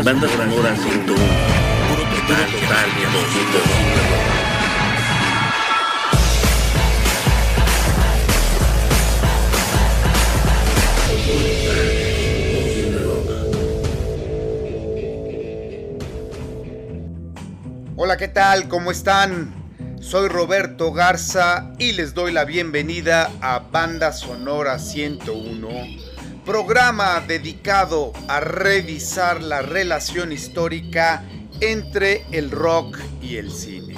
Banda Sonora 101. Puro total, total, Hola, ¿qué tal? ¿Cómo están? Soy Roberto Garza y les doy la bienvenida a Banda Sonora 101, programa dedicado a revisar la relación histórica entre el rock y el cine.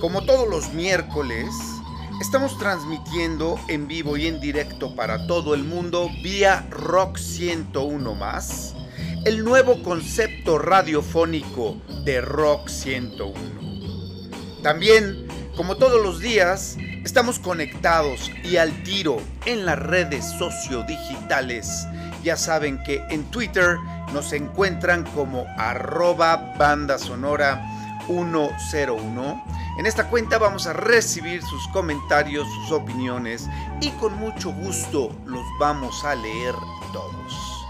Como todos los miércoles, estamos transmitiendo en vivo y en directo para todo el mundo vía Rock 101 más, el nuevo concepto radiofónico de Rock 101. También, como todos los días, estamos conectados y al tiro en las redes sociodigitales. Ya saben que en Twitter nos encuentran como arroba banda sonora 101. En esta cuenta vamos a recibir sus comentarios, sus opiniones y con mucho gusto los vamos a leer todos.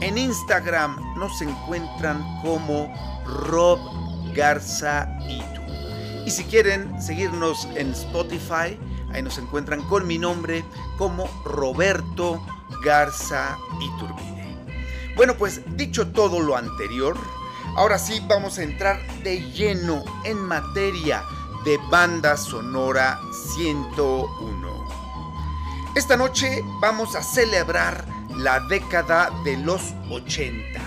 En Instagram nos encuentran como Rob Garza Itu. Y si quieren seguirnos en Spotify, ahí nos encuentran con mi nombre como Roberto Garza Iturbide. Bueno, pues dicho todo lo anterior, ahora sí vamos a entrar de lleno en materia de banda sonora 101. Esta noche vamos a celebrar la década de los 80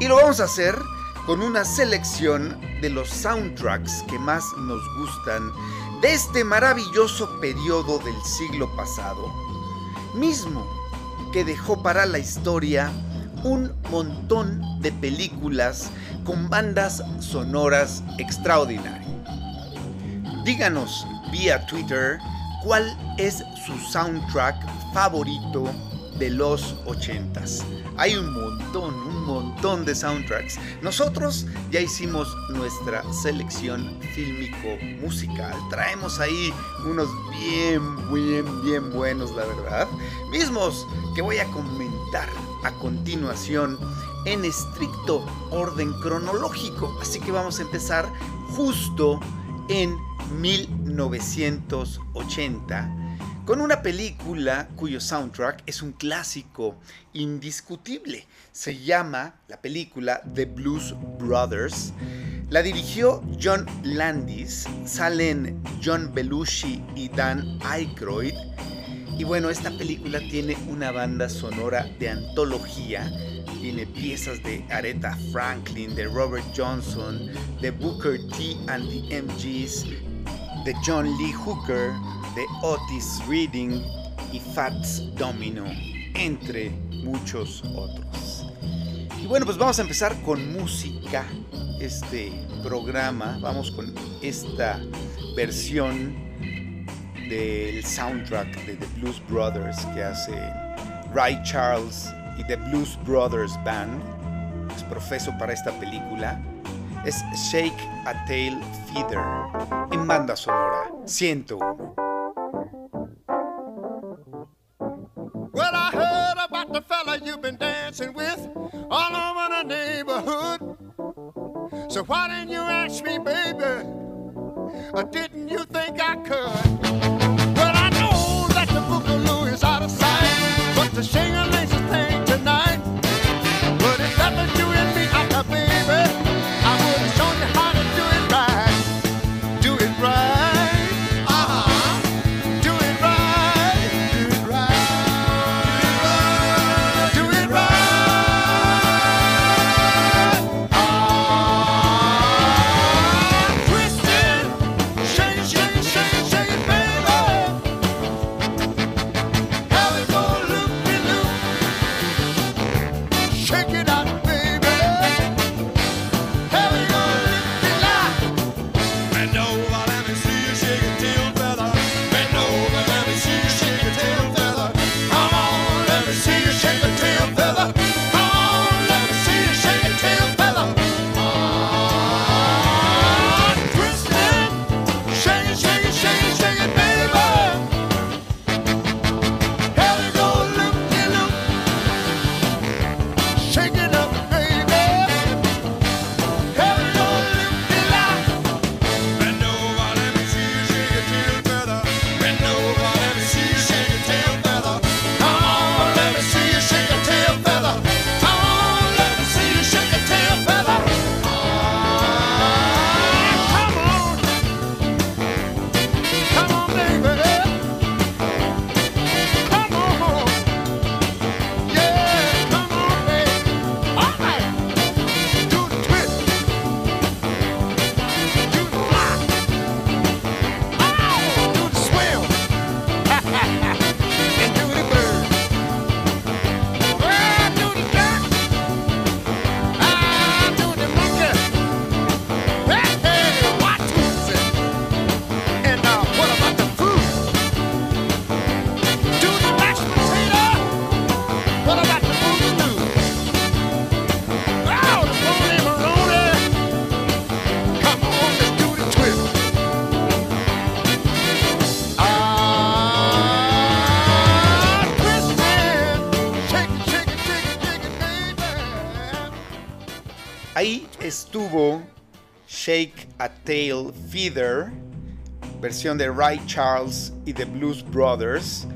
y lo vamos a hacer con una selección de los soundtracks que más nos gustan de este maravilloso periodo del siglo pasado, mismo que dejó para la historia un montón de películas con bandas sonoras extraordinarias. Díganos vía Twitter cuál es su soundtrack favorito de los 80s. Hay un montón, montón de soundtracks. Nosotros ya hicimos nuestra selección fílmico-musical. Traemos ahí unos bien, bien, bien buenos, la verdad. Mismos que voy a comentar a continuación en estricto orden cronológico. Así que vamos a empezar justo en 1980 con una película cuyo soundtrack es un clásico indiscutible. Se llama la película The Blues Brothers. La dirigió John Landis, salen John Belushi y Dan Aykroyd. Y bueno, esta película tiene una banda sonora de antología. Tiene piezas de Aretha Franklin, de Robert Johnson, de Booker T and the MGs, de John Lee Hooker, de Otis Reading y Fats Domino, entre muchos otros. Y bueno, pues vamos a empezar con música, este programa, vamos con esta versión del soundtrack de The Blues Brothers que hace Ray Charles y The Blues Brothers Band. Es profeso para esta película. Es Shake a Tail Feeder en banda sonora 101. So why didn't you ask me, baby? Or didn't you think I could? Well, I know that the boogaloo is out of sight, but the shingling estuvo Shake a Tail Feeder, versión de Ray Charles y The Blues Brothers.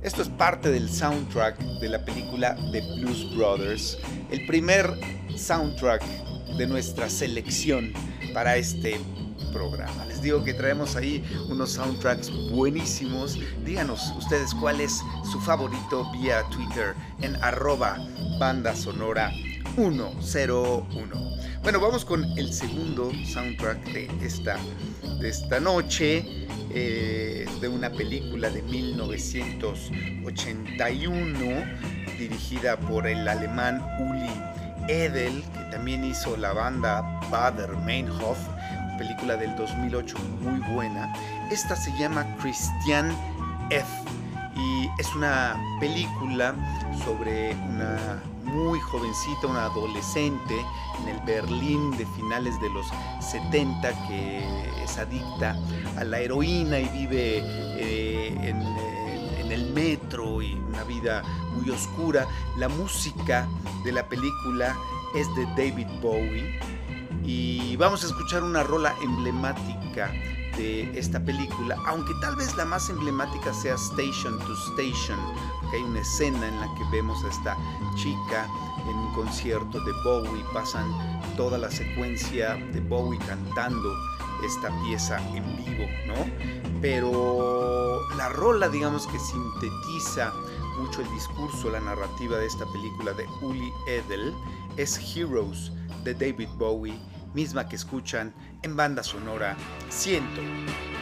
Esto es parte del soundtrack de la película The Blues Brothers, el primer soundtrack de nuestra selección para este programa. Les digo que traemos ahí unos soundtracks buenísimos. Díganos ustedes cuál es su favorito vía Twitter en arroba banda sonora 101. Bueno, vamos con el segundo soundtrack de esta, de esta noche. Eh, de una película de 1981 dirigida por el alemán Uli Edel, que también hizo la banda Bader Meinhof, película del 2008 muy buena. Esta se llama Christian F. Y es una película sobre una muy jovencita, una adolescente en el Berlín de finales de los 70 que es adicta a la heroína y vive eh, en, en el metro y una vida muy oscura. La música de la película es de David Bowie y vamos a escuchar una rola emblemática de esta película, aunque tal vez la más emblemática sea Station to Station, porque hay una escena en la que vemos a esta chica en un concierto de Bowie, pasan toda la secuencia de Bowie cantando esta pieza en vivo, ¿no? Pero la rola, digamos que sintetiza mucho el discurso, la narrativa de esta película de Uli Edel, es Heroes de David Bowie misma que escuchan en banda sonora 100.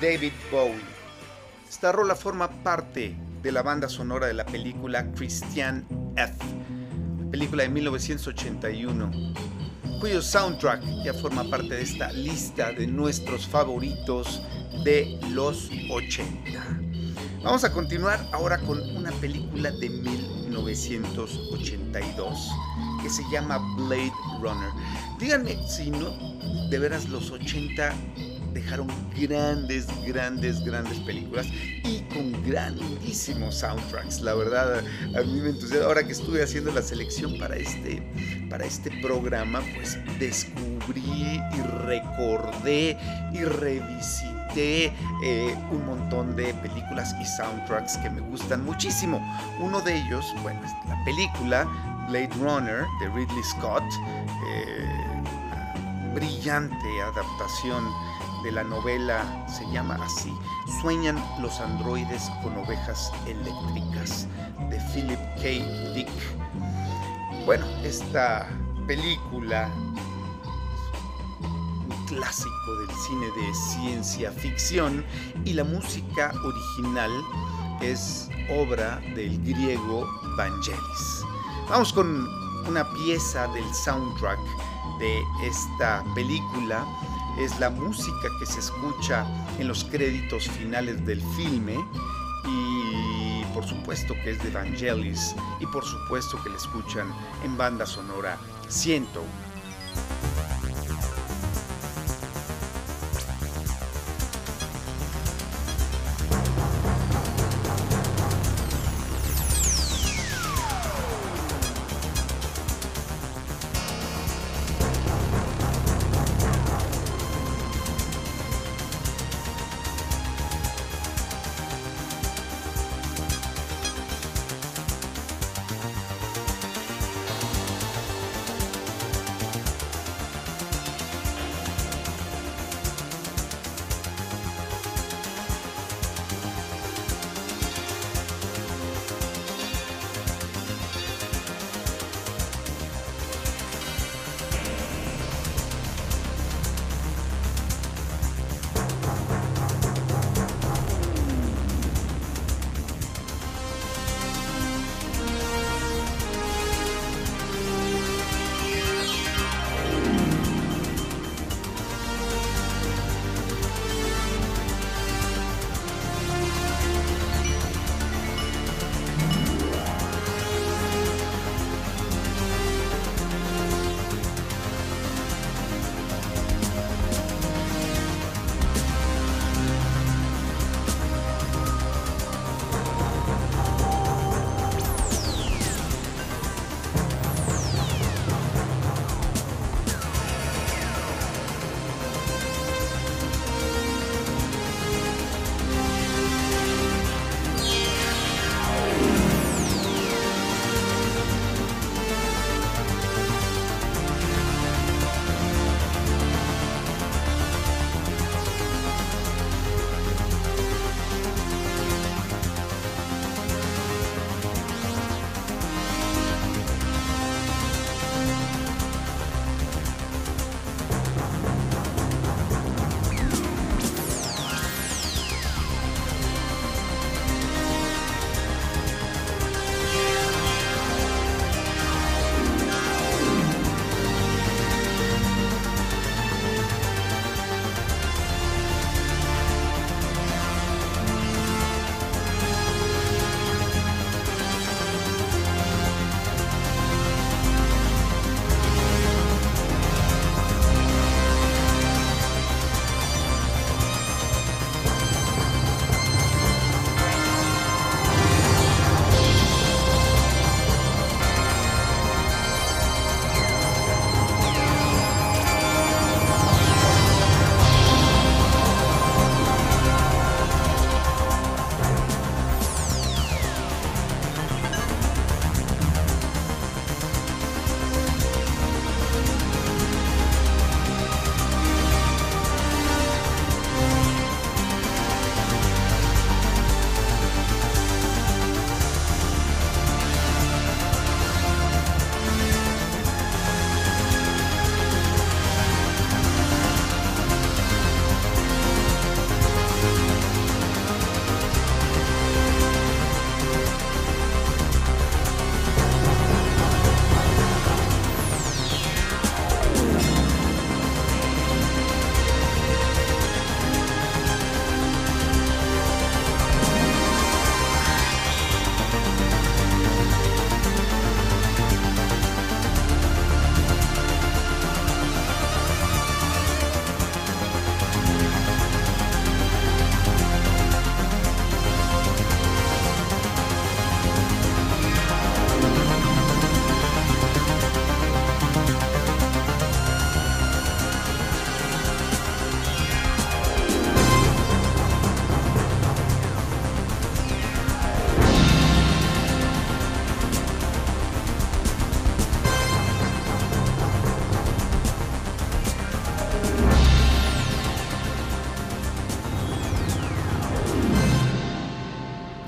David Bowie. Esta rola forma parte de la banda sonora de la película Christian F., película de 1981, cuyo soundtrack ya forma parte de esta lista de nuestros favoritos de los 80. Vamos a continuar ahora con una película de 1982 que se llama Blade Runner. Díganme si no, de veras los 80 dejaron grandes, grandes, grandes películas y con grandísimos soundtracks. La verdad, a mí me entusiasma. Ahora que estuve haciendo la selección para este, para este programa, pues descubrí y recordé y revisité eh, un montón de películas y soundtracks que me gustan muchísimo. Uno de ellos, bueno, la película Blade Runner de Ridley Scott. Eh, brillante adaptación de la novela, se llama así, Sueñan los androides con ovejas eléctricas, de Philip K. Dick. Bueno, esta película, un clásico del cine de ciencia ficción, y la música original es obra del griego Vangelis. Vamos con una pieza del soundtrack de esta película es la música que se escucha en los créditos finales del filme y por supuesto que es de Vangelis y por supuesto que la escuchan en banda sonora 101.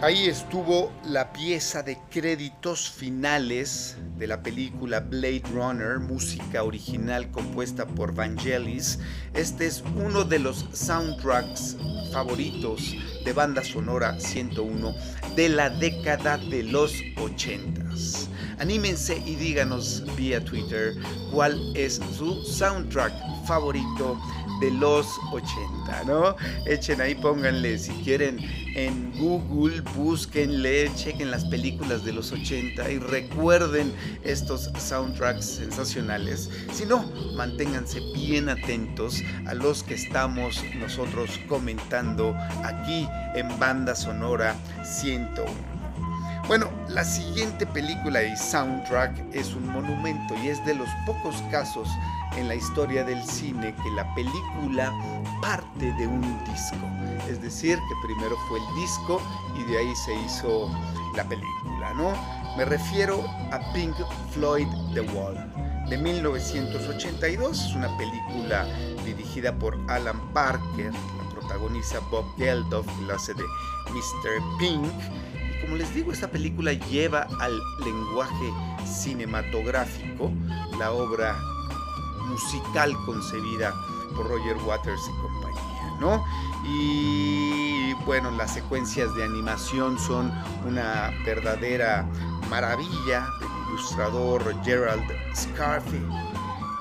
Ahí estuvo la pieza de créditos finales de la película Blade Runner, música original compuesta por Vangelis. Este es uno de los soundtracks favoritos de banda sonora 101 de la década de los 80s. Anímense y díganos vía Twitter cuál es su soundtrack favorito de los 80, ¿no? Echen ahí, pónganle si quieren en Google, búsquenle, chequen las películas de los 80 y recuerden estos soundtracks sensacionales. Si no, manténganse bien atentos a los que estamos nosotros comentando aquí en Banda Sonora 101. Bueno, la siguiente película y soundtrack es un monumento y es de los pocos casos en la historia del cine que la película parte de un disco. Es decir, que primero fue el disco y de ahí se hizo la película, ¿no? Me refiero a Pink Floyd The Wall de 1982. Es una película dirigida por Alan Parker, la protagoniza Bob Geldof, que hace de Mr. Pink como les digo, esta película lleva al lenguaje cinematográfico la obra musical concebida por Roger Waters y compañía, ¿no? Y bueno, las secuencias de animación son una verdadera maravilla del ilustrador Gerald Scarfe.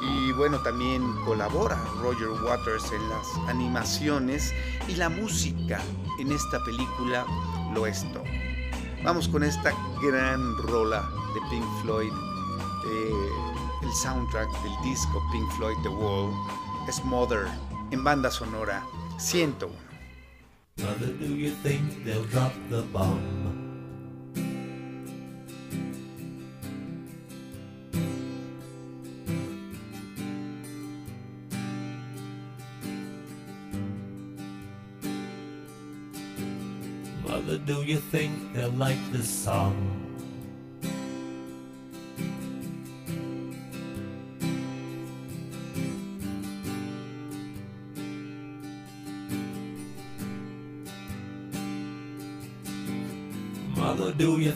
Y bueno, también colabora Roger Waters en las animaciones y la música en esta película lo es todo. Vamos con esta gran rola de Pink Floyd, el soundtrack del disco Pink Floyd The Wall, Smother, en banda sonora 101. Mother, do you think they'll drop the bomb? Mother, do you think they'll like this song?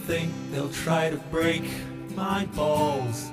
Think they'll try to break my balls?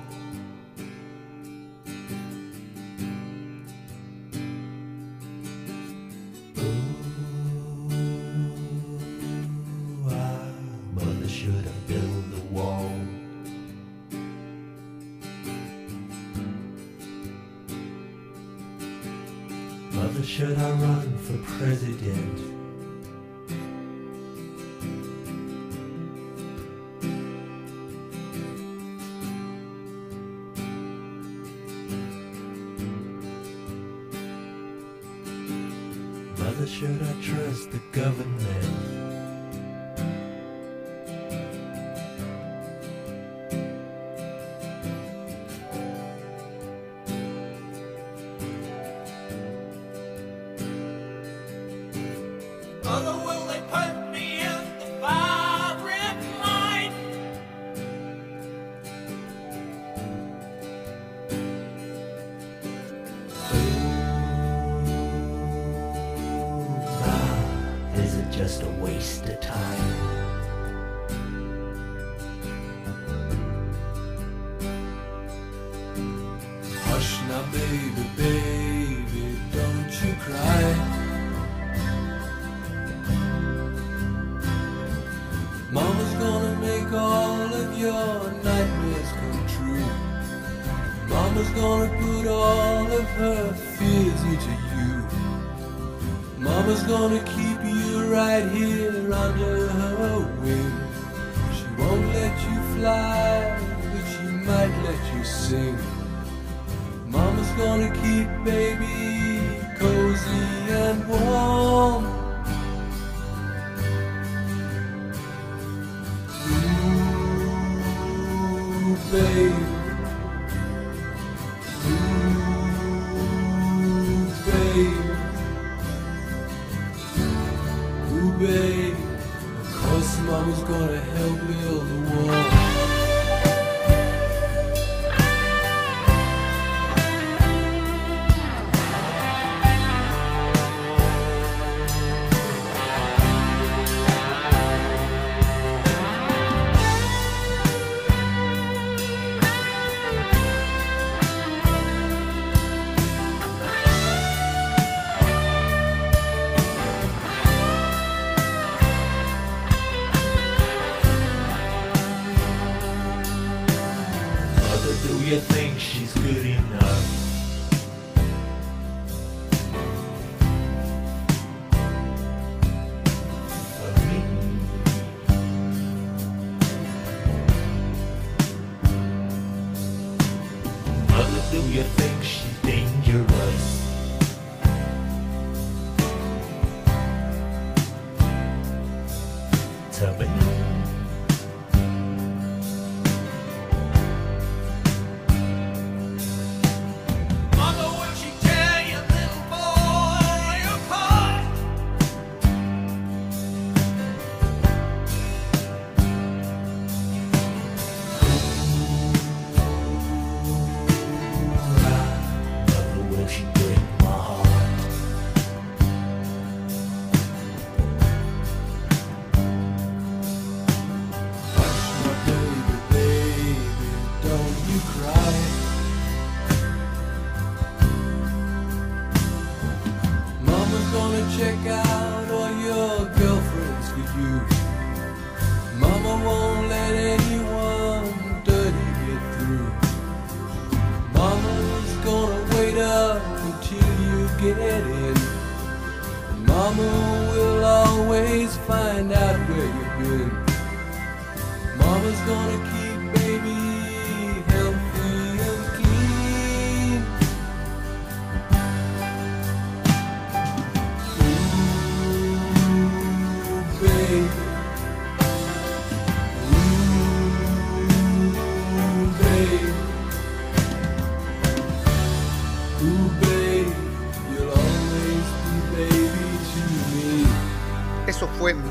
You think she's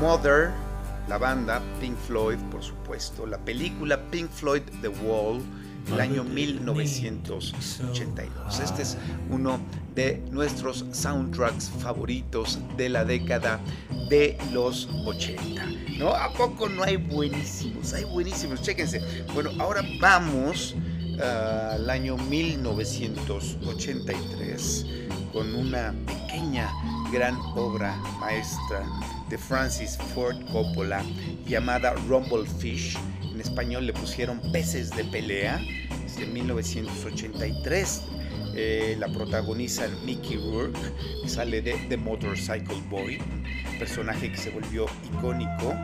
Mother, la banda Pink Floyd, por supuesto, la película Pink Floyd The Wall, el año 1982. Este es uno de nuestros soundtracks favoritos de la década de los 80. ¿No? ¿A poco no hay buenísimos? Hay buenísimos, chéquense. Bueno, ahora vamos ah, al año 1983 con una pequeña gran obra maestra de Francis Ford Coppola llamada Rumblefish. En español le pusieron Peces de Pelea. Es de 1983. Eh, la protagoniza Mickey Rourke, que sale de The Motorcycle Boy, personaje que se volvió icónico.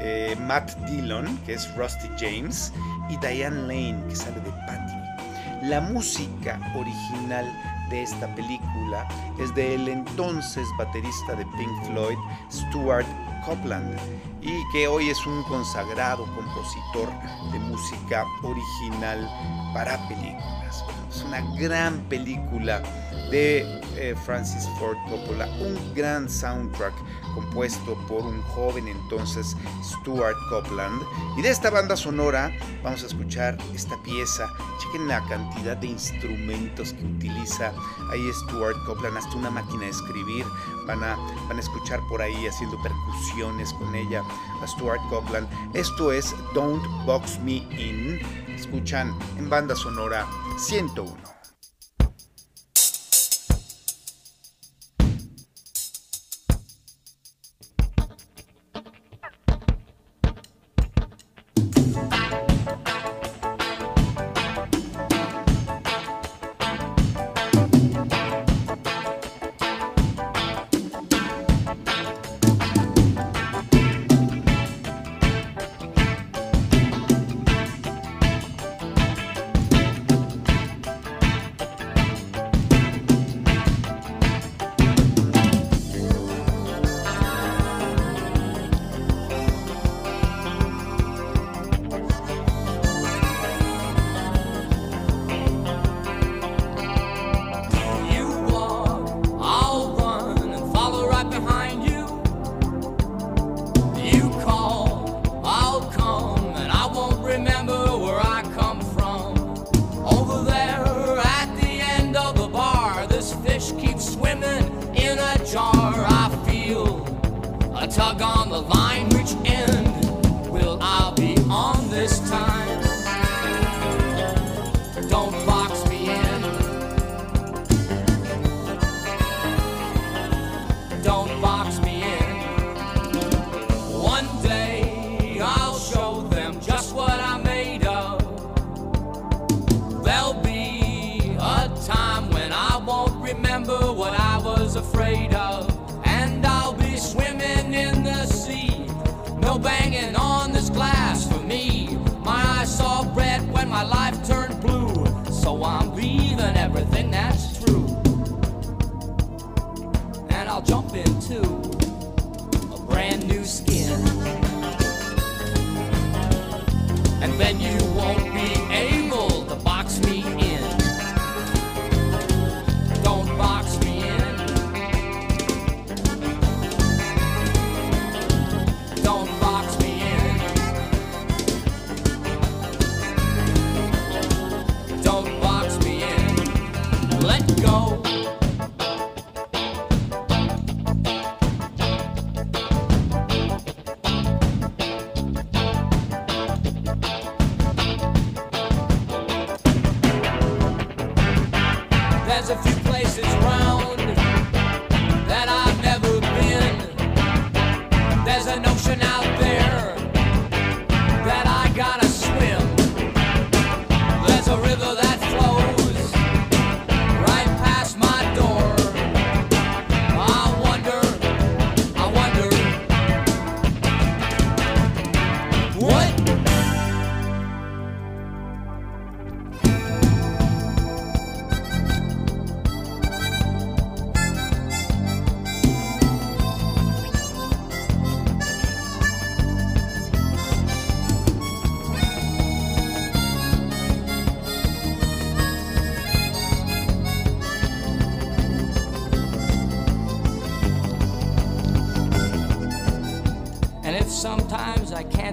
Eh, Matt Dillon, que es Rusty James, y Diane Lane, que sale de Patty. La música original de esta película es del entonces baterista de Pink Floyd, Stuart Copeland, y que hoy es un consagrado compositor de música original para películas. Es una gran película de eh, Francis Ford Coppola, un gran soundtrack compuesto por un joven entonces Stuart Copeland. Y de esta banda sonora vamos a escuchar esta pieza. Chequen la cantidad de instrumentos que utiliza ahí Stuart Copeland, hasta una máquina de escribir. Van a, van a escuchar por ahí haciendo percusiones con ella a Stuart Copeland. Esto es Don't Box Me In. Escuchan en banda sonora 101.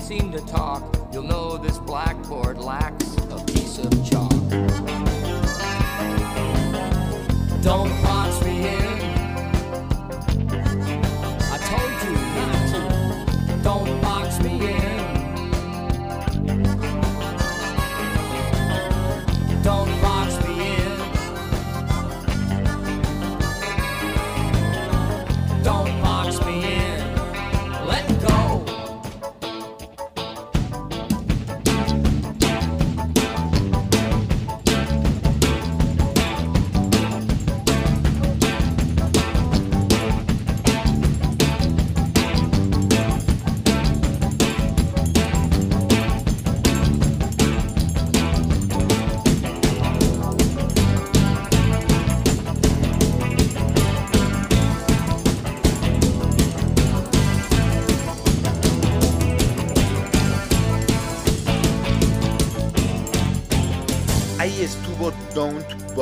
Seem to talk, you'll know this blackboard lacks a piece of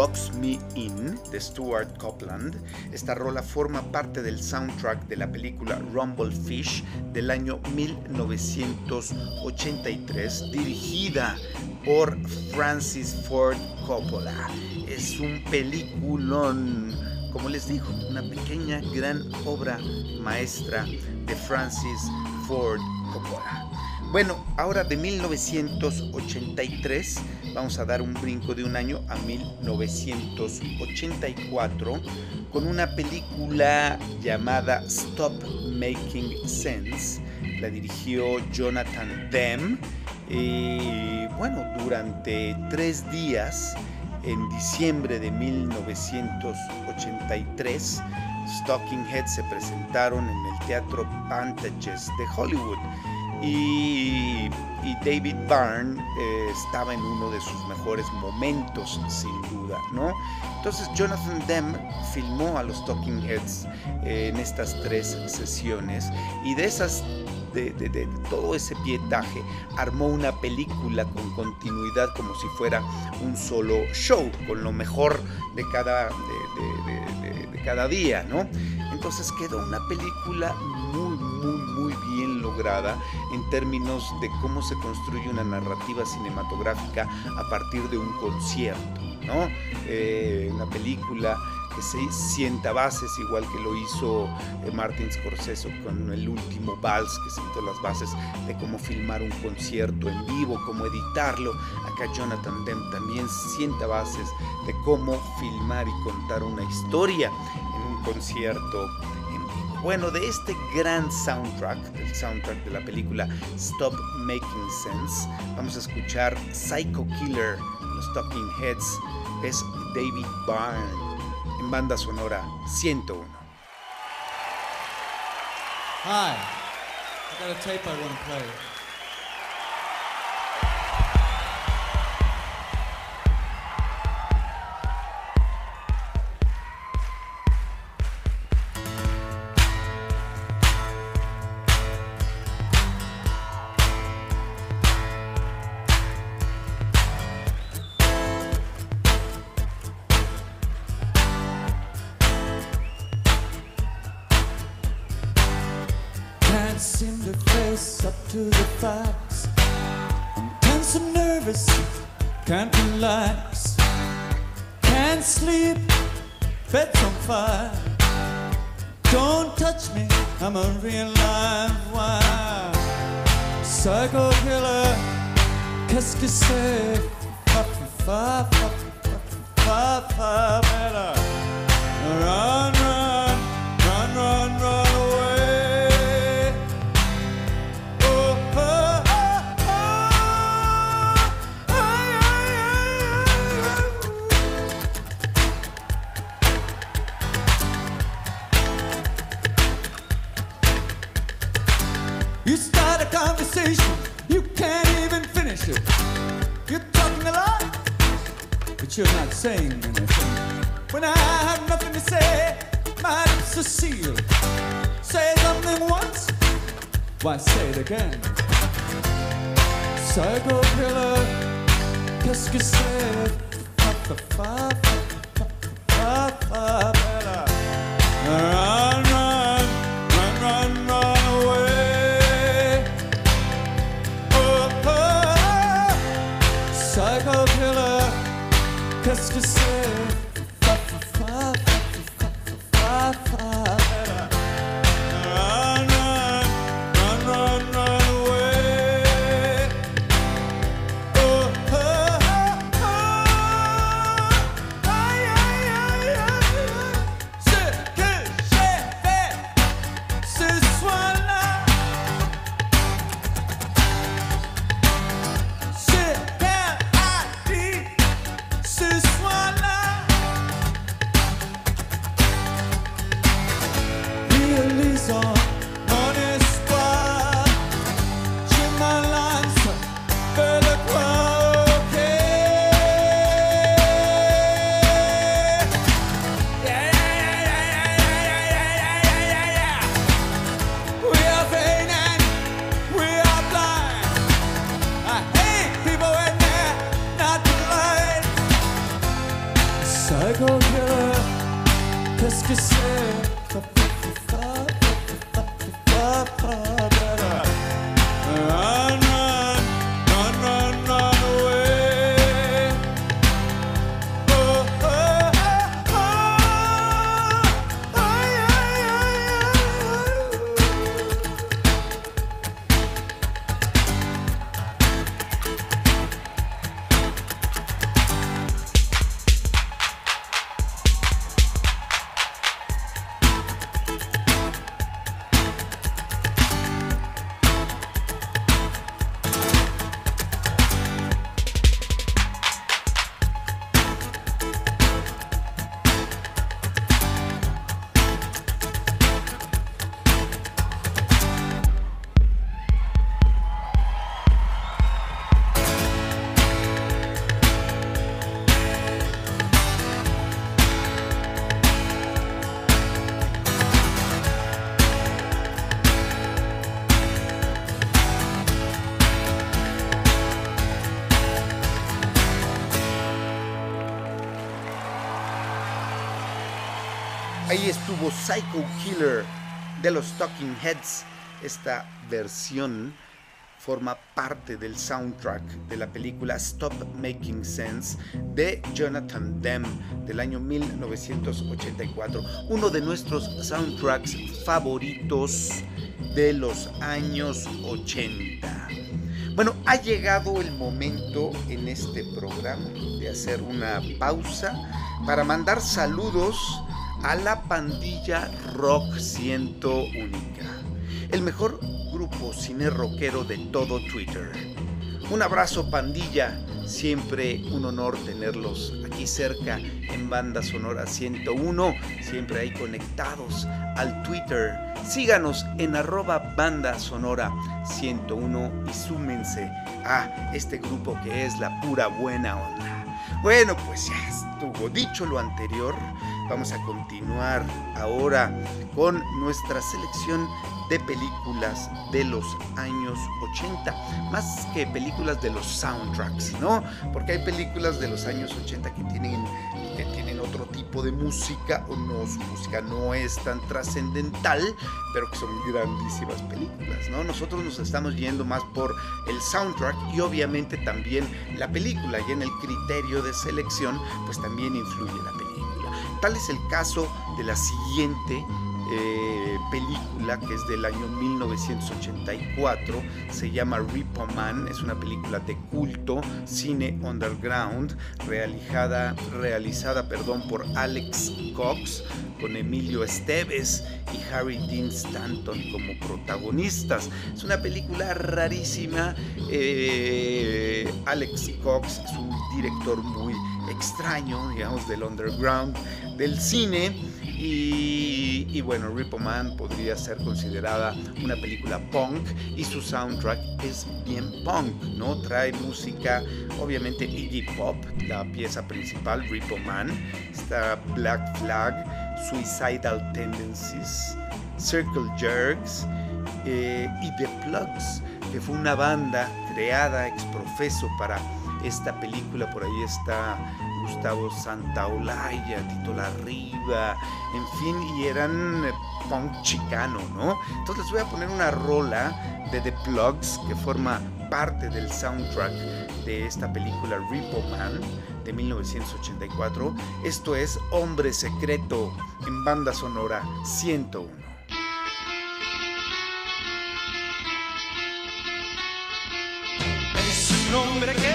Box Me In de Stuart Copeland. Esta rola forma parte del soundtrack de la película Rumble Fish del año 1983, dirigida por Francis Ford Coppola. Es un peliculón, como les digo, una pequeña gran obra maestra de Francis Ford Coppola. Bueno, ahora de 1983 vamos a dar un brinco de un año a 1984 con una película llamada Stop Making Sense. La dirigió Jonathan Demme. Y bueno, durante tres días, en diciembre de 1983, Stocking Heads se presentaron en el Teatro Pantages de Hollywood y, y David Byrne eh, estaba en uno de sus mejores momentos, sin duda, ¿no? Entonces Jonathan Demme filmó a los Talking Heads eh, en estas tres sesiones y de esas de, de, de, todo ese pietaje, armó una película con continuidad como si fuera un solo show, con lo mejor de cada, de, cada día, ¿no? Entonces quedó una película muy, muy, muy bien lograda en términos de cómo se construye una narrativa cinematográfica a partir de un concierto, ¿no? Eh, una película que se sienta bases, igual que lo hizo eh, Martin Scorsese con el último Vals, que sentó las bases de cómo filmar un concierto en vivo, cómo editarlo. Acá Jonathan Demme también sienta bases de cómo filmar y contar una historia en un concierto. Bueno, de este gran soundtrack, el soundtrack de la película Stop Making Sense, vamos a escuchar Psycho Killer, los Talking Heads, es David Byrne en banda sonora 101. Hi, I got a tape I want to play. Psycho Killer de los Talking Heads. Esta versión forma parte del soundtrack de la película Stop Making Sense de Jonathan Demme del año 1984. Uno de nuestros soundtracks favoritos de los años 80. Bueno, ha llegado el momento en este programa de hacer una pausa para mandar saludos a la pandilla Rock Ciento Única, el mejor grupo cine rockero de todo Twitter. Un abrazo pandilla, siempre un honor tenerlos aquí cerca en Banda Sonora 101, siempre ahí conectados al Twitter. Síganos en arroba Banda Sonora 101 y súmense a este grupo que es la pura buena onda. Bueno, pues ya estuvo dicho lo anterior. Vamos a continuar ahora con nuestra selección de películas de los años 80, más que películas de los soundtracks, ¿no? Porque hay películas de los años 80 que tienen, de música, o no, su música no es tan trascendental, pero que son grandísimas películas, ¿no? Nosotros nos estamos yendo más por el soundtrack y obviamente también la película, y en el criterio de selección, pues también influye la película. Tal es el caso de la siguiente eh, película que es del año 1984, se llama Repo Man, es una película de culto, cine underground, realizada, realizada perdón, por Alex Cox, con Emilio Esteves y Harry Dean Stanton como protagonistas. Es una película rarísima. Eh, Alex Cox es un director muy extraño, digamos, del underground del cine y, bueno, Ripple Man podría ser considerada una película punk y su soundtrack es bien punk, ¿no? Trae música, obviamente Iggy Pop, la pieza principal, Ripple Man, está Black Flag, Suicidal Tendencies, Circle Jerks eh, y The Plugs, que fue una banda creada ex profeso para esta película, por ahí está Gustavo Santaolalla, Tito Larriba, en fin, y eran eh, punk chicano, ¿no? Entonces les voy a poner una rola de The Plugs que forma parte del soundtrack de esta película Repo Man de 1984. Esto es Hombre Secreto en banda sonora 101. Es un hombre que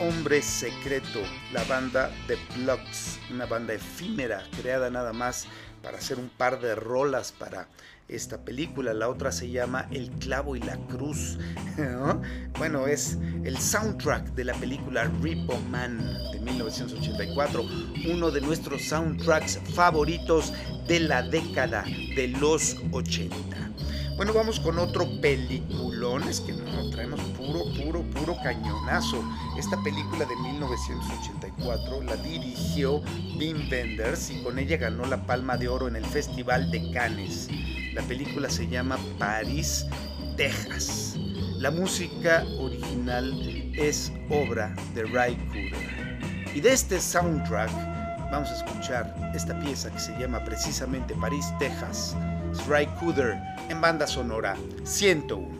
Hombre Secreto, la banda de Plugs, una banda efímera creada nada más para hacer un par de rolas para esta película. La otra se llama El clavo y la cruz. ¿no? Bueno, es el soundtrack de la película Repo Man de 1984, uno de nuestros soundtracks favoritos de la década de los 80. Bueno, vamos con otro peliculón. Es que no, traemos puro, puro, puro cañonazo. Esta película de 1984 la dirigió Wim Wenders y con ella ganó la Palma de Oro en el Festival de Cannes. La película se llama París, Texas. La música original es obra de Ray Cooder. Y de este soundtrack vamos a escuchar esta pieza que se llama precisamente París, Texas. Ray Cooder en banda sonora 101.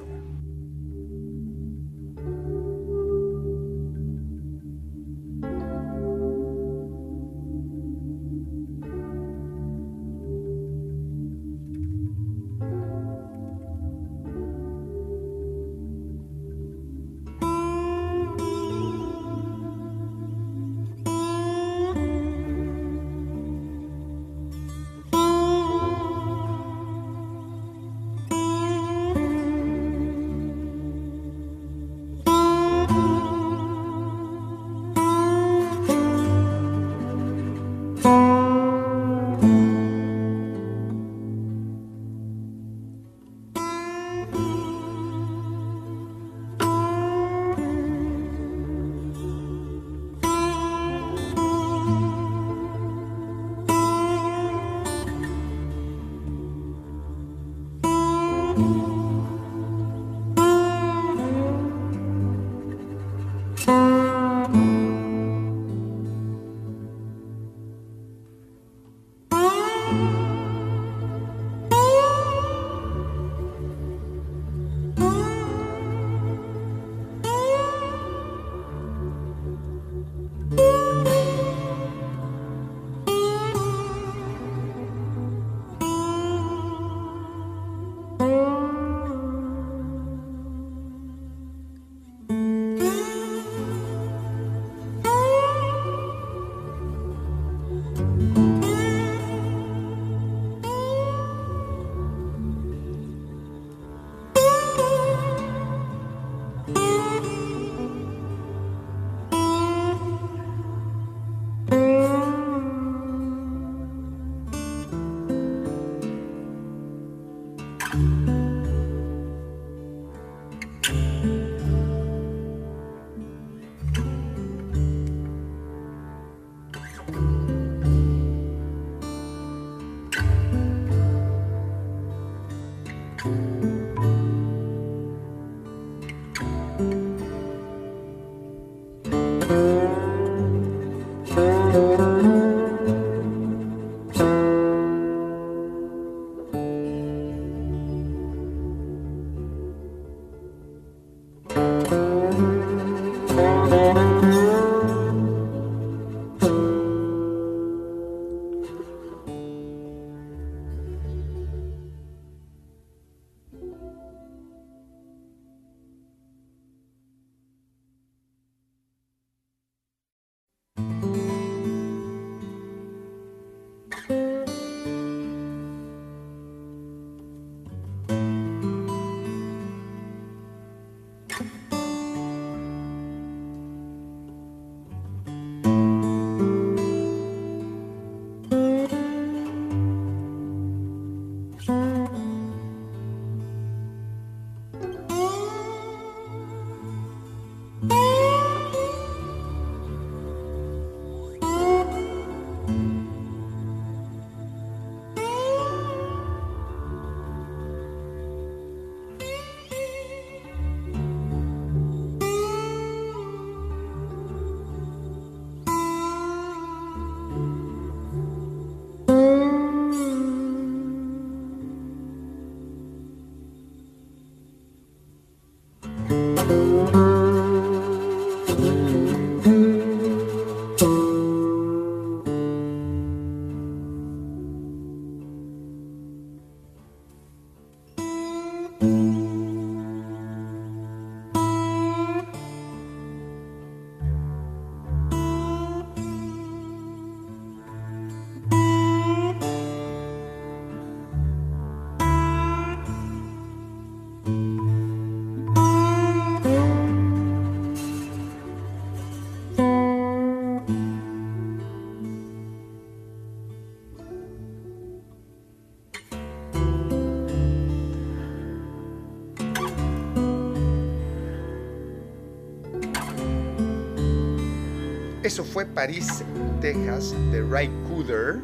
Eso fue París, Texas, de Ray Cooder.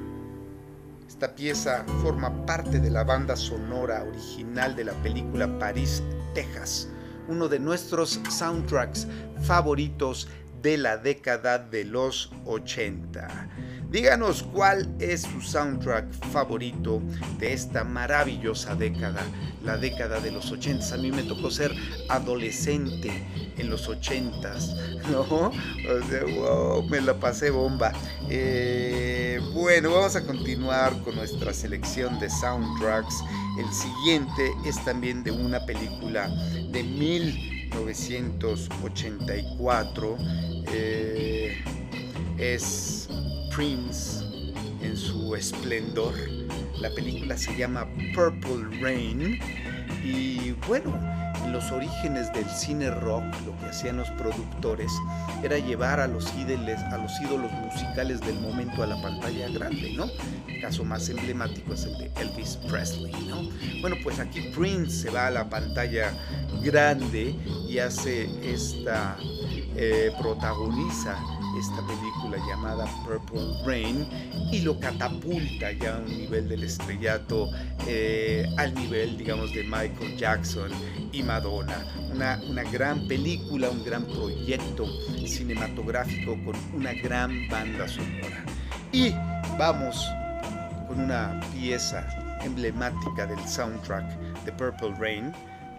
Esta pieza forma parte de la banda sonora original de la película París, Texas, uno de nuestros soundtracks favoritos de la década de los 80. Díganos cuál es su soundtrack favorito de esta maravillosa década, la década de los 80. A mí me tocó ser adolescente en los 80, ¿no? O sea, wow, me la pasé bomba. Eh, bueno, vamos a continuar con nuestra selección de soundtracks. El siguiente es también de una película de 1984. Eh, es Prince en su esplendor. La película se llama Purple Rain y bueno, en los orígenes del cine rock lo que hacían los productores era llevar a los ídolos, a los ídolos musicales del momento a la pantalla grande, ¿no? El caso más emblemático es el de Elvis Presley, ¿no? Bueno, pues aquí Prince se va a la pantalla grande y hace esta eh, protagoniza esta película llamada Purple Rain y lo catapulta ya a un nivel del estrellato eh, al nivel, digamos, de Michael Jackson y Madonna. Una, una gran película, un gran proyecto cinematográfico con una gran banda sonora. Y vamos con una pieza emblemática del soundtrack de Purple Rain.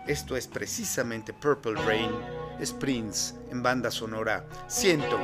Esto es precisamente Purple Rain es Prince en banda sonora. Siento.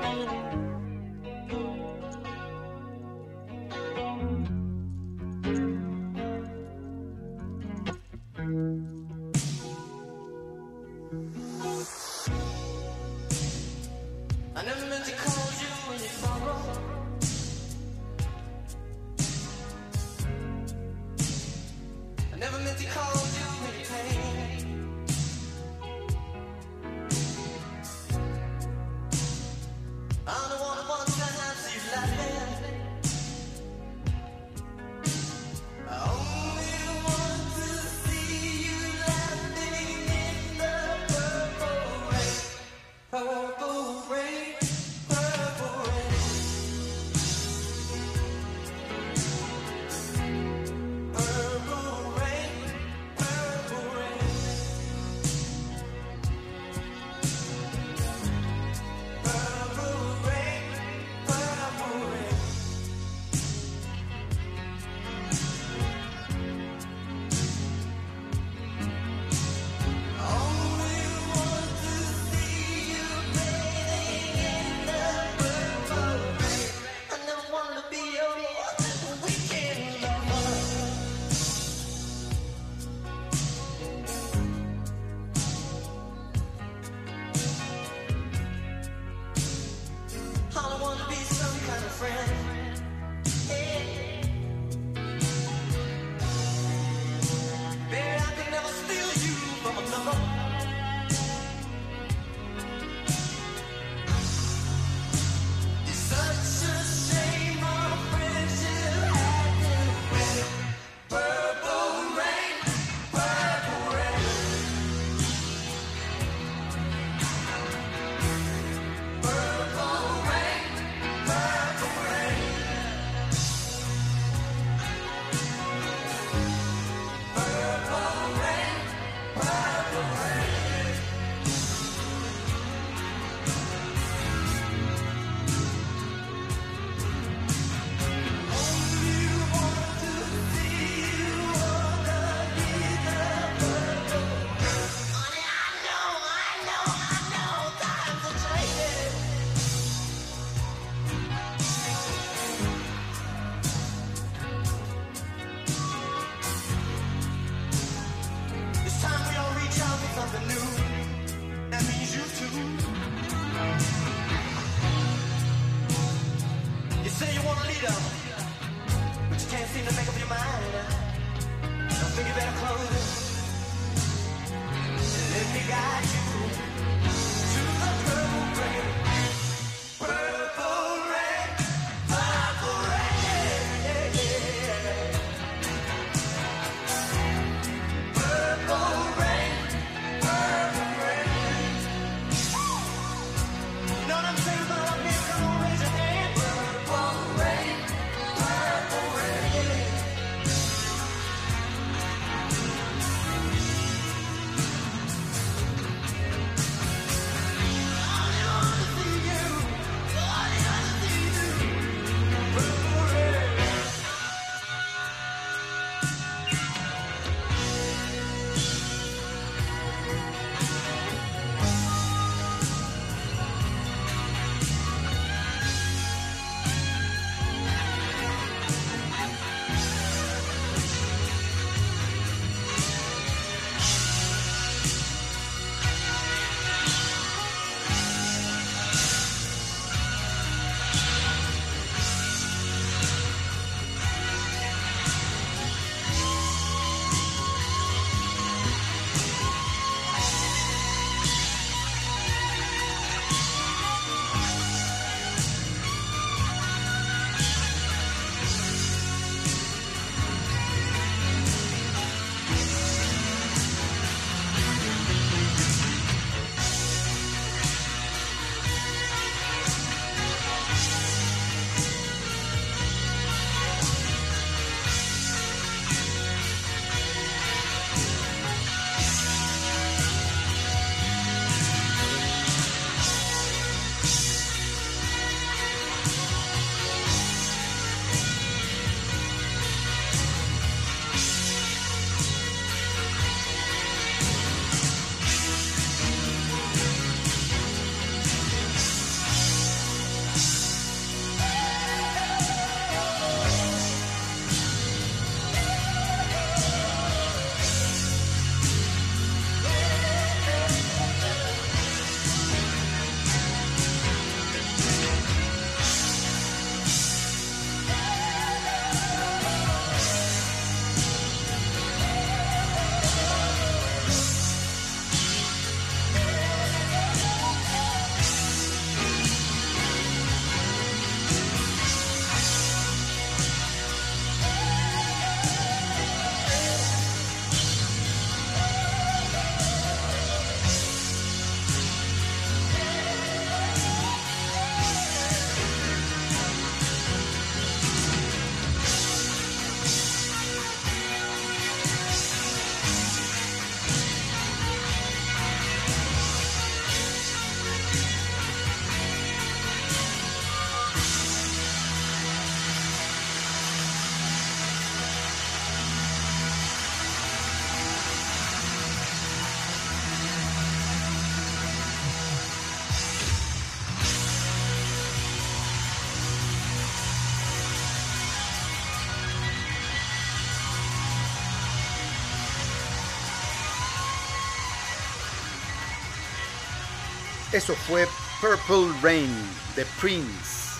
Eso fue Purple Rain de Prince.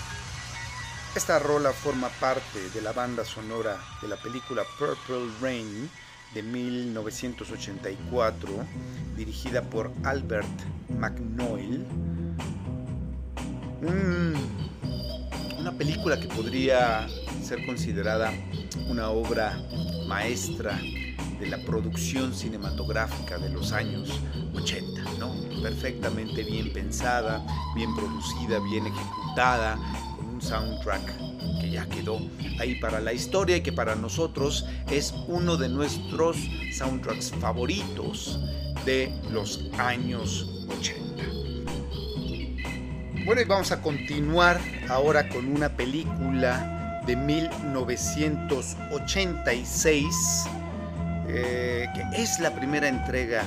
Esta rola forma parte de la banda sonora de la película Purple Rain de 1984, dirigida por Albert McNoyle. una película que podría ser considerada una obra maestra de la producción cinematográfica de los años 80, ¿no? Perfectamente bien pensada, bien producida, bien ejecutada, con un soundtrack que ya quedó ahí para la historia y que para nosotros es uno de nuestros soundtracks favoritos de los años 80. Bueno, y vamos a continuar ahora con una película de 1986 eh, que es la primera entrega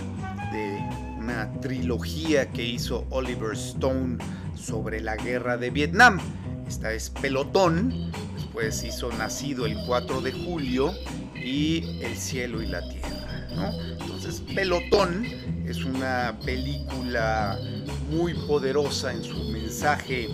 una trilogía que hizo Oliver Stone sobre la guerra de Vietnam. Esta es Pelotón, después hizo Nacido el 4 de julio y El cielo y la tierra. Entonces, Pelotón es una película muy poderosa en su mensaje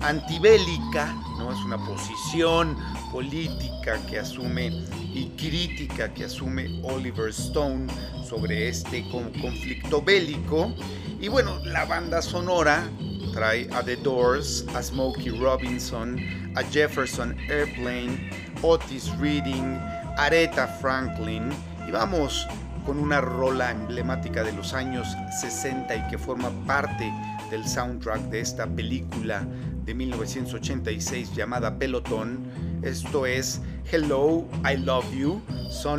antibélica, ¿no? Es una posición política que asume y crítica que asume Oliver Stone sobre este conflicto bélico. Y bueno, la banda sonora trae a The Doors, a Smokey Robinson, a Jefferson Airplane, Otis Reading, Aretha Franklin. Y vamos con una rola emblemática de los años 60 y que forma parte del soundtrack de esta película de 1986 llamada Pelotón. Esto es Hello, I Love You. Son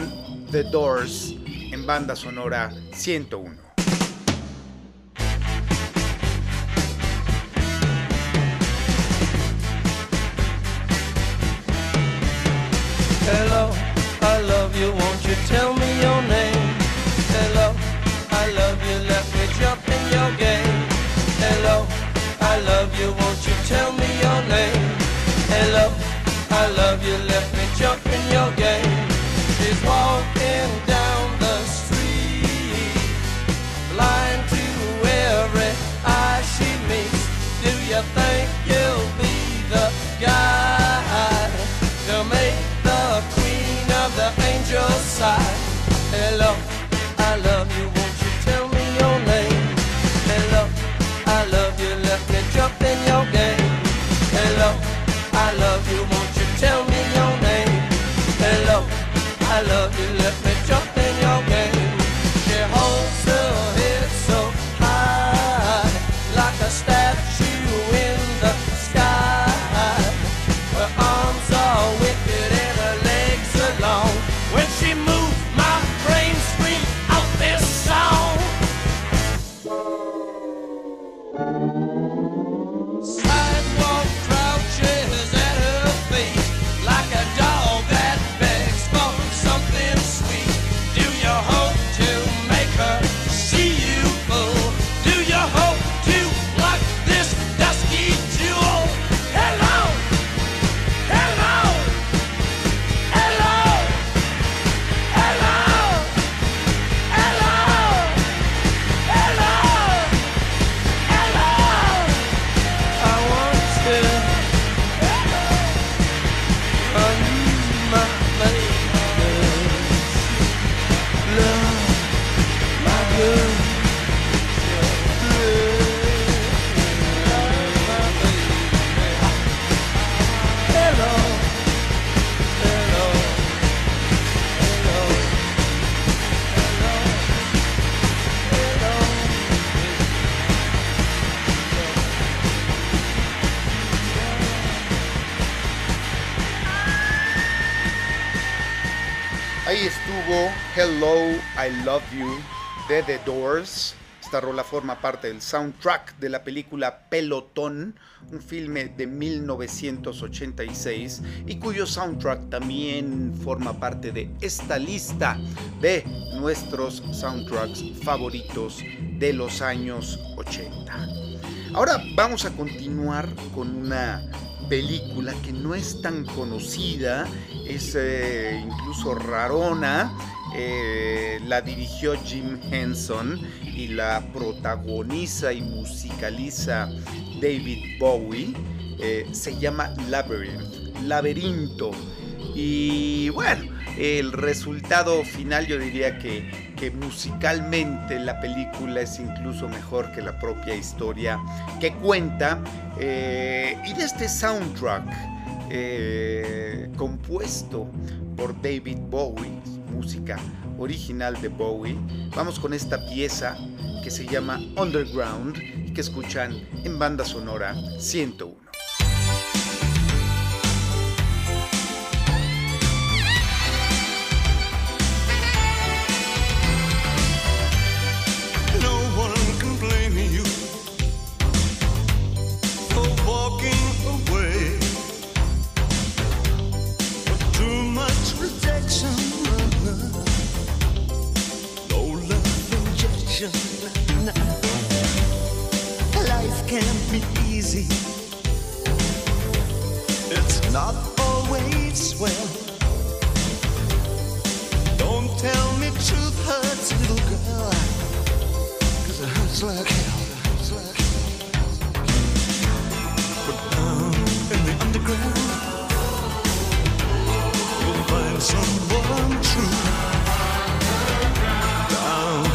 The Doors en banda sonora 101. Tell me your name? Hello, I love you, let me jump in your game. She's walking down the street, blind to every eye she meets. Do you think you'll be the guy to make the queen of the angels sigh? Love de The Doors. Esta rola forma parte del soundtrack de la película Pelotón, un filme de 1986 y cuyo soundtrack también forma parte de esta lista de nuestros soundtracks favoritos de los años 80. Ahora vamos a continuar con una película que no es tan conocida, es eh, incluso rarona eh, la dirigió Jim Henson y la protagoniza y musicaliza David Bowie. Eh, se llama laberinto. Y bueno, el resultado final yo diría que, que, musicalmente la película es incluso mejor que la propia historia que cuenta. Eh, y de este soundtrack compuesto por David Bowie, música original de Bowie, vamos con esta pieza que se llama Underground y que escuchan en banda sonora 101. Not always well. Don't tell me truth hurts, little girl. Cause it hurts like hell. But down in the underground, you'll find someone true. Down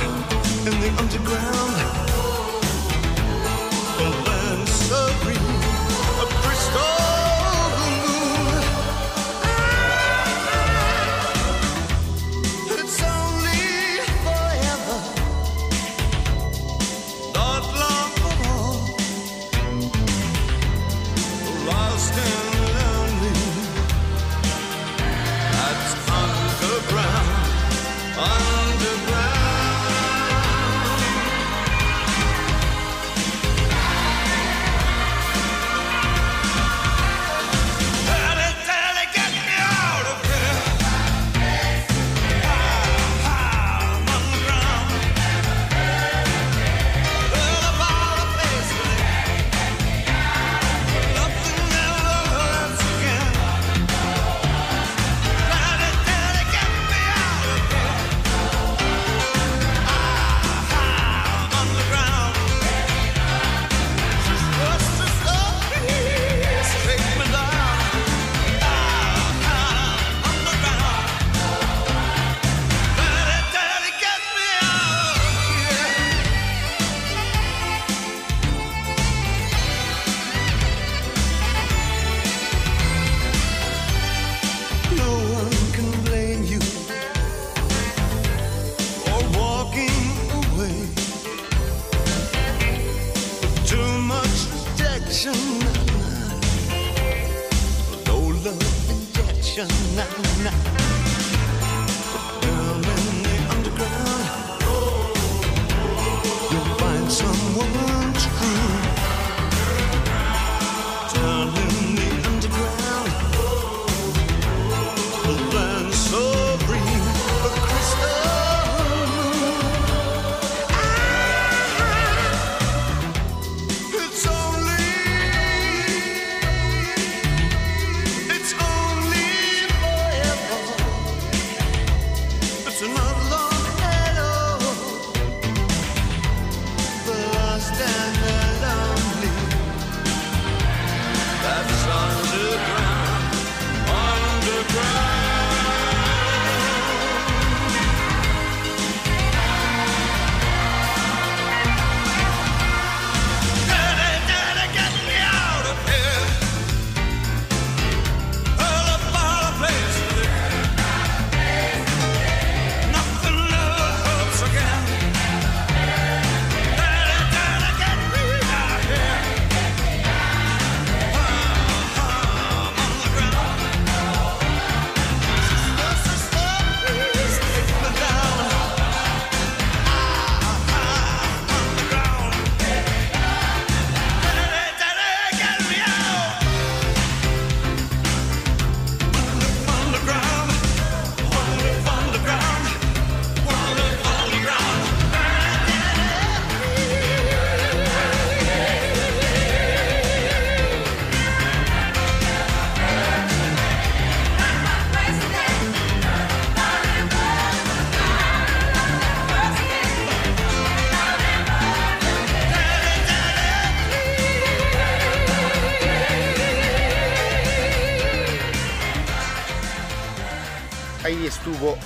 in the underground.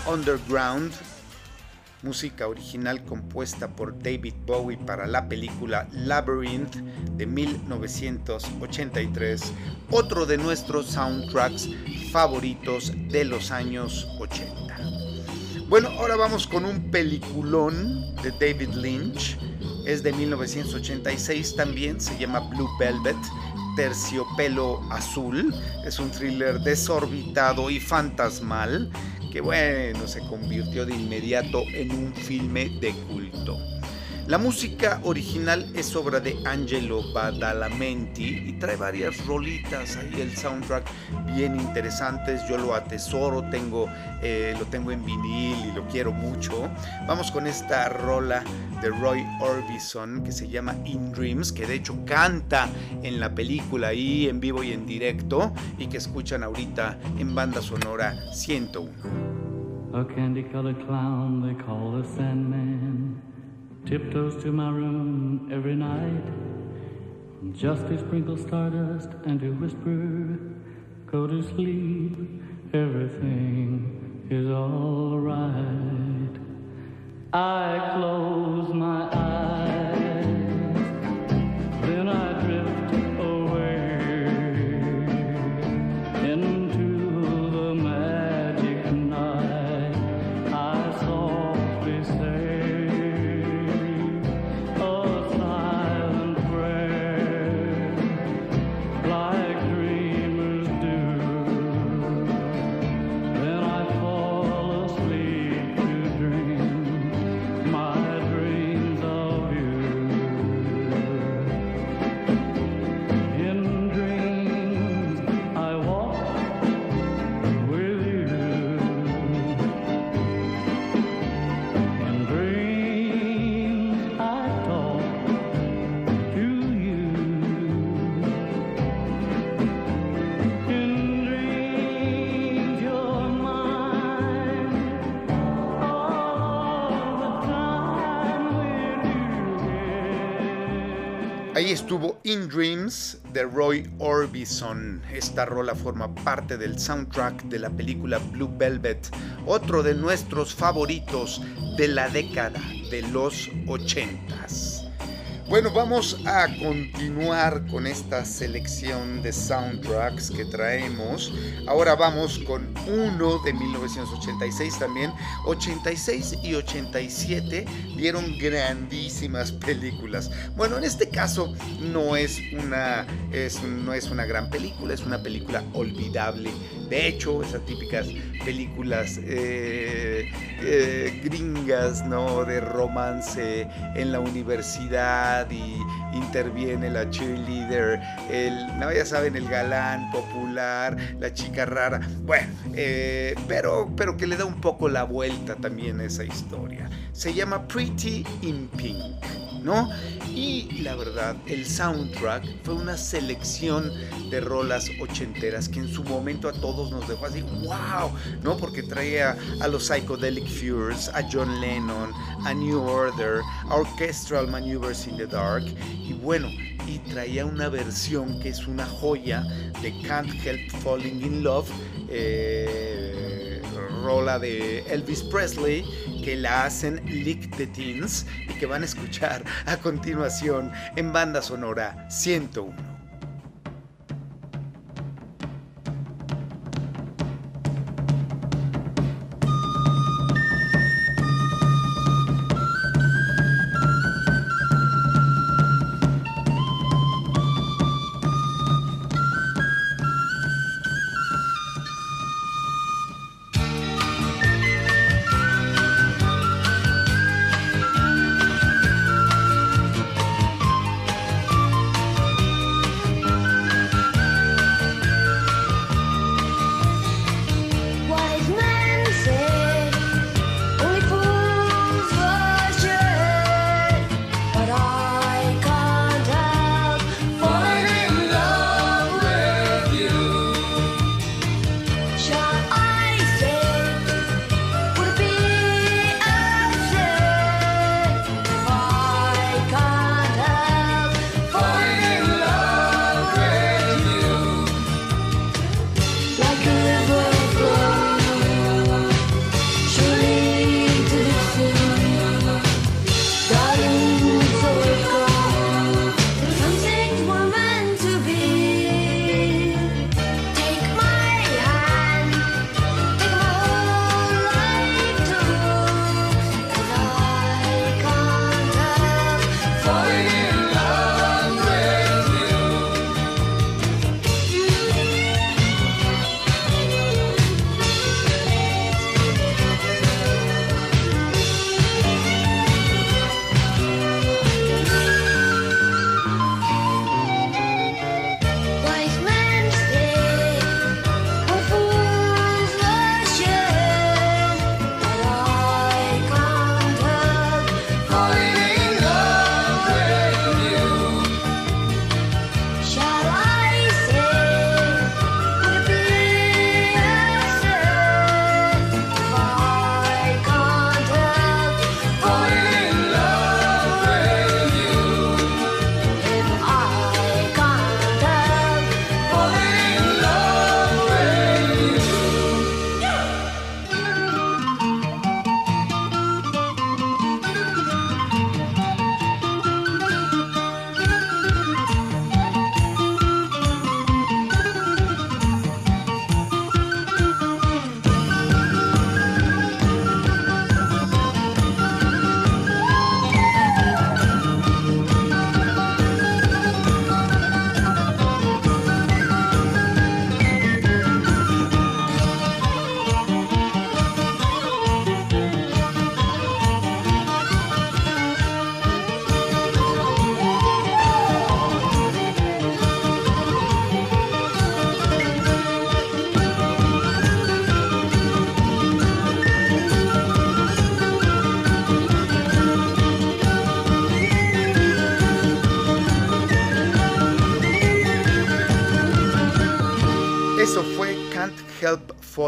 Underground, música original compuesta por David Bowie para la película Labyrinth de 1983, otro de nuestros soundtracks favoritos de los años 80. Bueno, ahora vamos con un peliculón de David Lynch, es de 1986 también, se llama Blue Velvet Terciopelo Azul. Es un thriller desorbitado y fantasmal que bueno, se convirtió de inmediato en un filme de culto. La música original es obra de Angelo Badalamenti y trae varias rolitas ahí, el soundtrack bien interesantes. Yo lo atesoro, tengo, eh, lo tengo en vinil y lo quiero mucho. Vamos con esta rola de Roy Orbison que se llama In Dreams, que de hecho canta en la película ahí en vivo y en directo y que escuchan ahorita en banda sonora 101. A candy colored clown they call the Sandman. Tiptoes to my room every night. Just to sprinkle stardust and to whisper, Go to sleep, everything is alright. I close my eyes, then I drift In Dreams de Roy Orbison. Esta rola forma parte del soundtrack de la película Blue Velvet, otro de nuestros favoritos de la década de los 80s. Bueno, vamos a continuar con esta selección de soundtracks que traemos. Ahora vamos con uno de 1986 también. 86 y 87 dieron grandísimas películas. Bueno, en este caso no es una, es, no es una gran película, es una película olvidable. De hecho, esas típicas películas eh, eh, gringas, ¿no? De romance en la universidad y interviene la cheerleader, el, no, ya saben, el galán popular, la chica rara. Bueno, eh, pero, pero que le da un poco la vuelta también a esa historia. Se llama Pretty in Pink. ¿no? Y la verdad, el soundtrack fue una selección de rolas ochenteras que en su momento a todos nos dejó así, wow, ¿no? Porque traía a los Psychedelic Furs, a John Lennon, a New Order, a Orchestral Maneuvers in the Dark, y bueno, y traía una versión que es una joya de Can't Help Falling in Love. Eh, rola de Elvis Presley que la hacen Lick the Teens y que van a escuchar a continuación en banda sonora 101.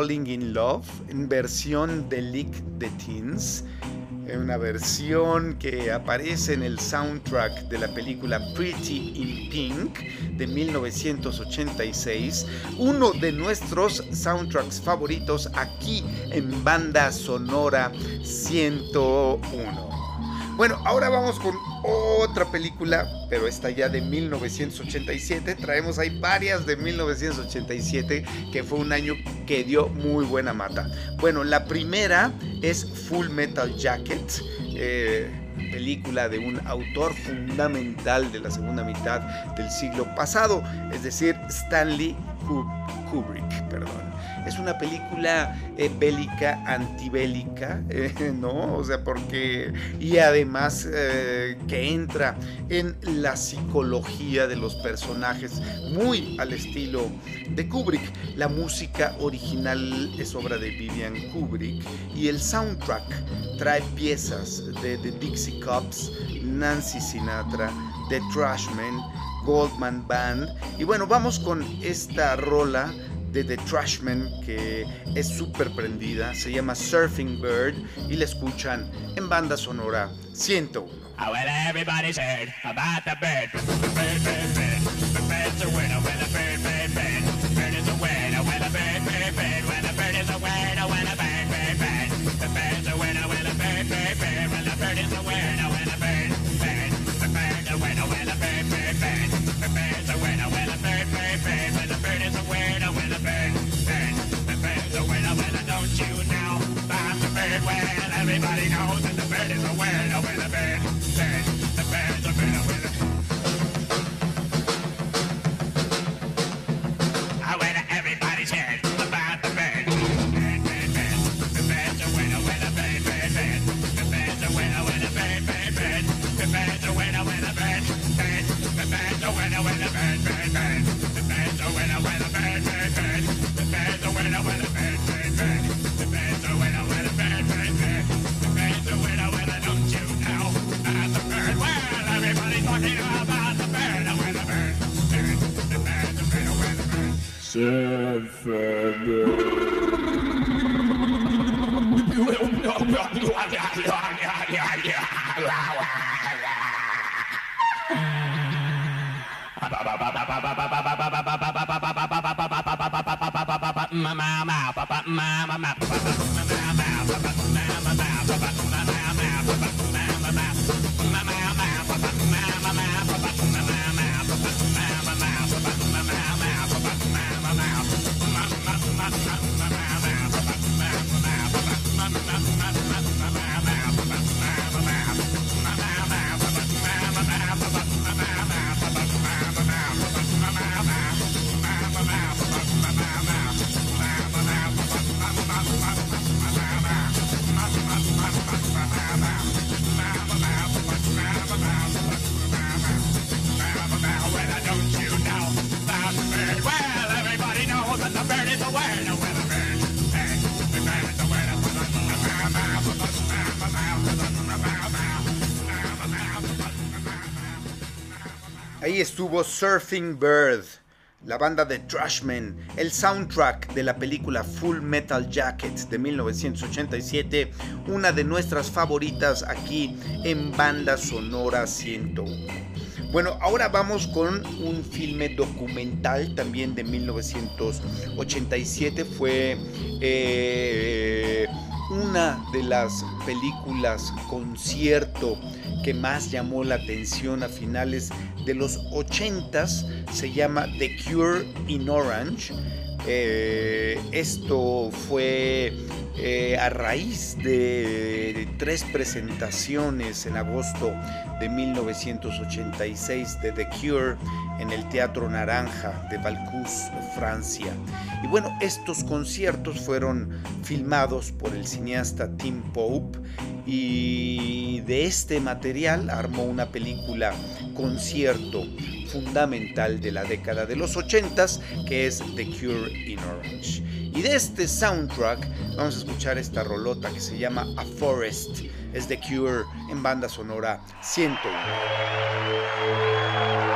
Falling in Love en versión de Leak the Teens. Una versión que aparece en el soundtrack de la película Pretty in Pink de 1986. Uno de nuestros soundtracks favoritos aquí en Banda Sonora 101. Bueno, ahora vamos con otra película, pero esta ya de 1987. Traemos ahí varias de 1987, que fue un año que dio muy buena mata. Bueno, la primera es Full Metal Jacket. Eh, película de un autor fundamental de la segunda mitad del siglo pasado, es decir, Stanley Kubrick, perdón. Es una película eh, bélica, antibélica, eh, ¿no? O sea, porque... Y además eh, que entra en la psicología de los personajes, muy al estilo de Kubrick. La música original es obra de Vivian Kubrick y el soundtrack trae piezas de The Dixie Cups, Nancy Sinatra, The Trashmen, Goldman Band. Y bueno, vamos con esta rola de The Trashmen que es súper prendida, se llama Surfing Bird y la escuchan en banda sonora 101. Oh, well, everybody's heard about the bird. Bird, bird, bird. The bird's a winner when a bird, bird, bird. Everybody knows that the bird is a winner when the bird, Mama, papa, mama, papa, mama, papa, mama, papa, mama, papa, mama, papa, mama, estuvo Surfing Bird, la banda de Trashmen, el soundtrack de la película Full Metal Jacket de 1987, una de nuestras favoritas aquí en Banda Sonora 101. Bueno, ahora vamos con un filme documental también de 1987. Fue eh, una de las películas concierto que más llamó la atención a finales de los 80s. Se llama The Cure in Orange. Eh, esto fue eh, a raíz de tres presentaciones en agosto de 1986 de The Cure en el Teatro Naranja de Valcous, Francia. Y bueno, estos conciertos fueron filmados por el cineasta Tim Pope y de este material armó una película concierto fundamental de la década de los 80s que es The Cure in Orange. Y de este soundtrack vamos a escuchar esta rolota que se llama A Forest. Es The Cure en banda sonora 101.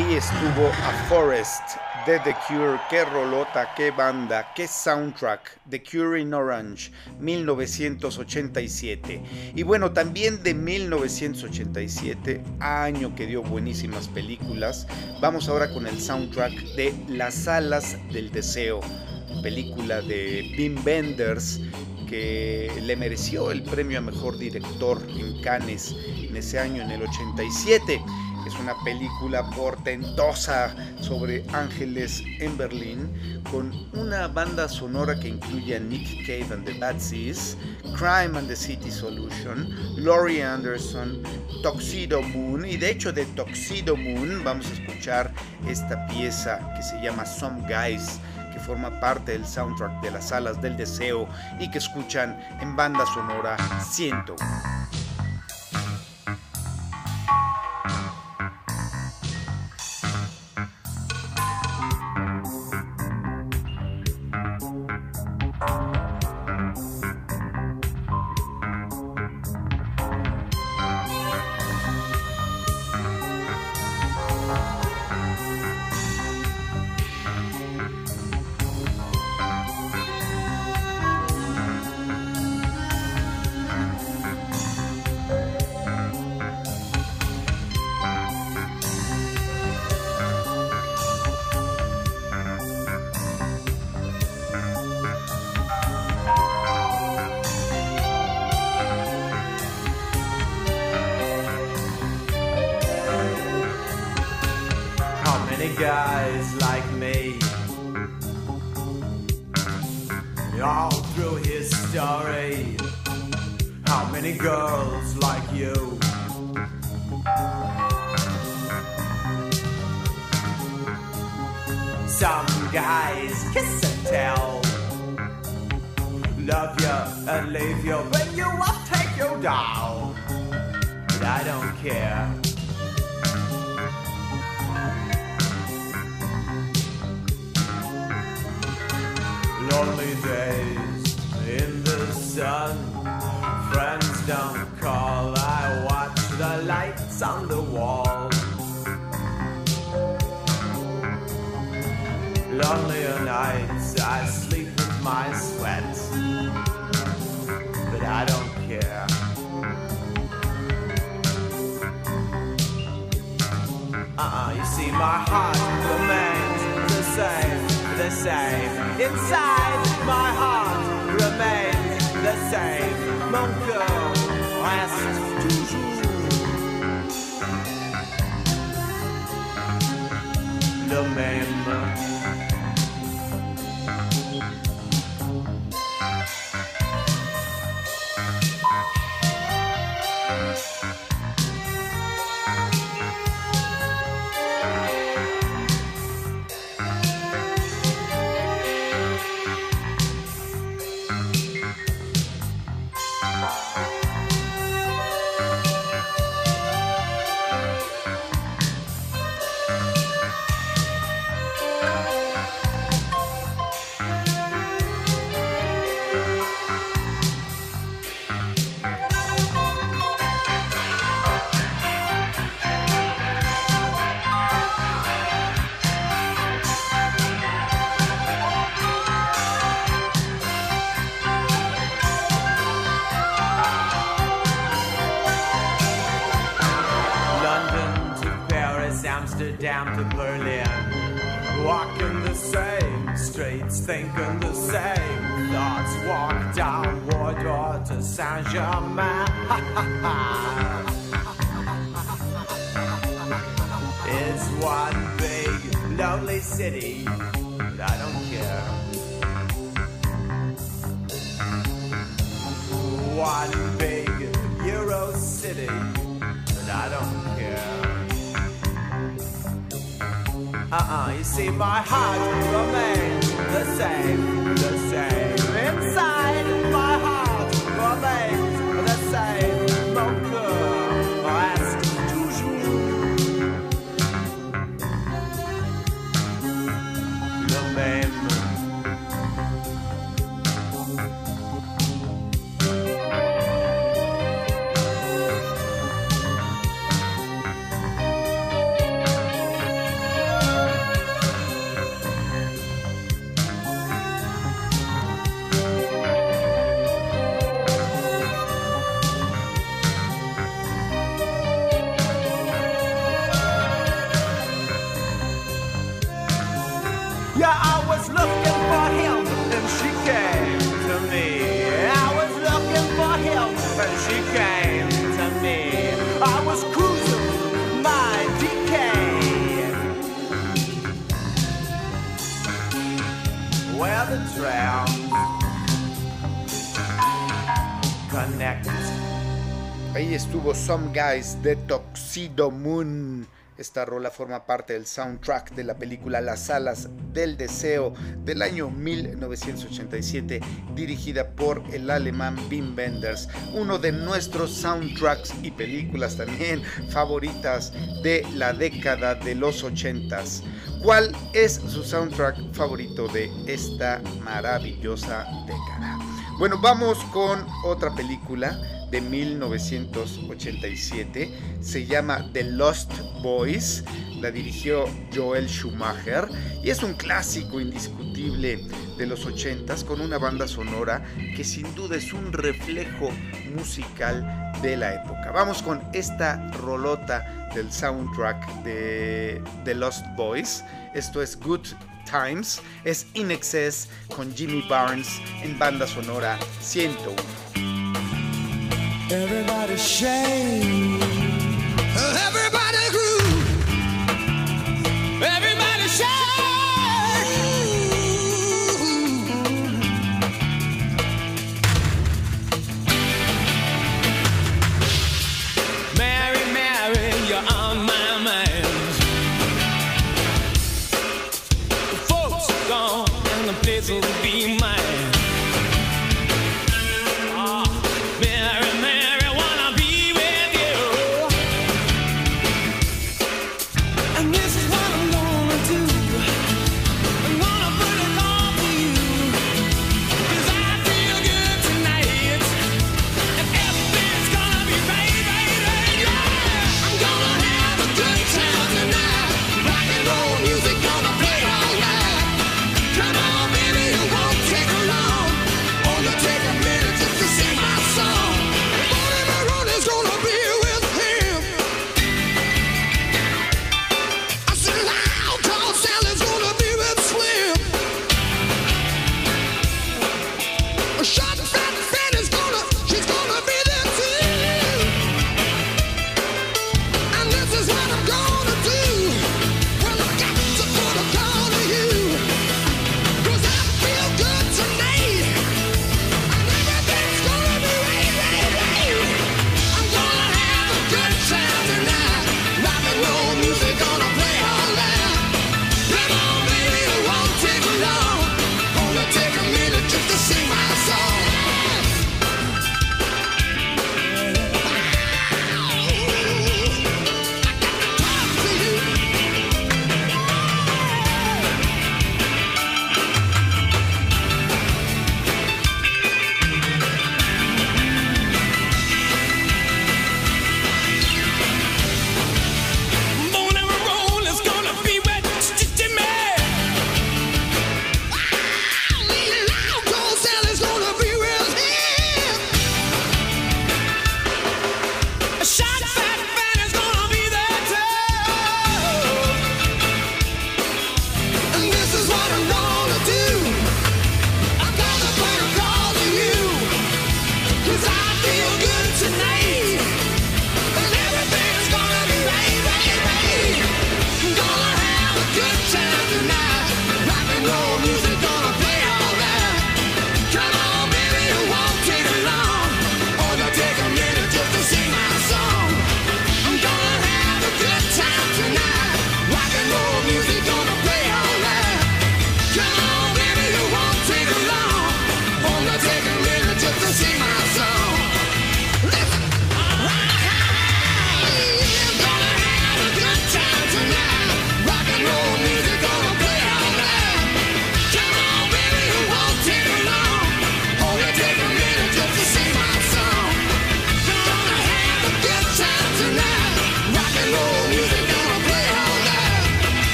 Ahí estuvo A Forest de The Cure, qué rolota, qué banda, qué soundtrack, The Cure in Orange, 1987. Y bueno, también de 1987, año que dio buenísimas películas, vamos ahora con el soundtrack de Las Alas del Deseo, película de Wim Wenders que le mereció el premio a mejor director en Cannes en ese año, en el 87. Es una película portentosa sobre ángeles en Berlín, con una banda sonora que incluye a Nick Cave and the Bad Seas, Crime and the City Solution, Laurie Anderson, Tuxedo Moon, y de hecho de Tuxedo Moon vamos a escuchar esta pieza que se llama Some Guys que forma parte del soundtrack de las alas del deseo y que escuchan en banda sonora 101. Down to Berlin. Walking the same streets, thinking the same thoughts. Walk down Wardour to Saint Germain. it's one big lonely city, but I don't care. One big eyes, in my heart remains the same, the same. Estuvo Some Guys de Tuxedo Moon. Esta rola forma parte del soundtrack de la película Las alas del deseo del año 1987, dirigida por el alemán Wim Wenders, uno de nuestros soundtracks y películas también favoritas de la década de los 80s. ¿Cuál es su soundtrack favorito de esta maravillosa década? Bueno, vamos con otra película de 1987. Se llama The Lost Boys. La dirigió Joel Schumacher y es un clásico indiscutible de los 80s con una banda sonora que sin duda es un reflejo musical de la época. Vamos con esta rolota del soundtrack de The Lost Boys. Esto es Good Times. Es In Excess con Jimmy Barnes en banda sonora 101. Everybody shame. Everybody groove. Everybody shame.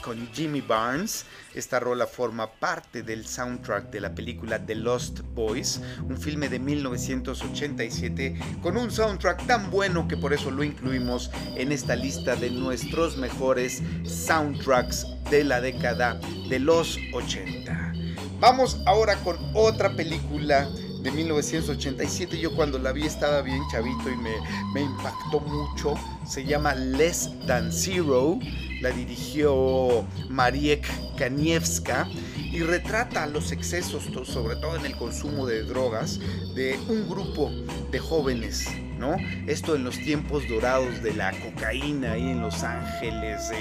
Con Jimmy Barnes. Esta rola forma parte del soundtrack de la película The Lost Boys, un filme de 1987 con un soundtrack tan bueno que por eso lo incluimos en esta lista de nuestros mejores soundtracks de la década de los 80. Vamos ahora con otra película de 1987. Yo cuando la vi estaba bien chavito y me impactó mucho. Se llama Less Than Zero. La dirigió Mariek Kaniewska y retrata los excesos, sobre todo en el consumo de drogas, de un grupo de jóvenes, ¿no? Esto en los tiempos dorados de la cocaína ahí en Los Ángeles.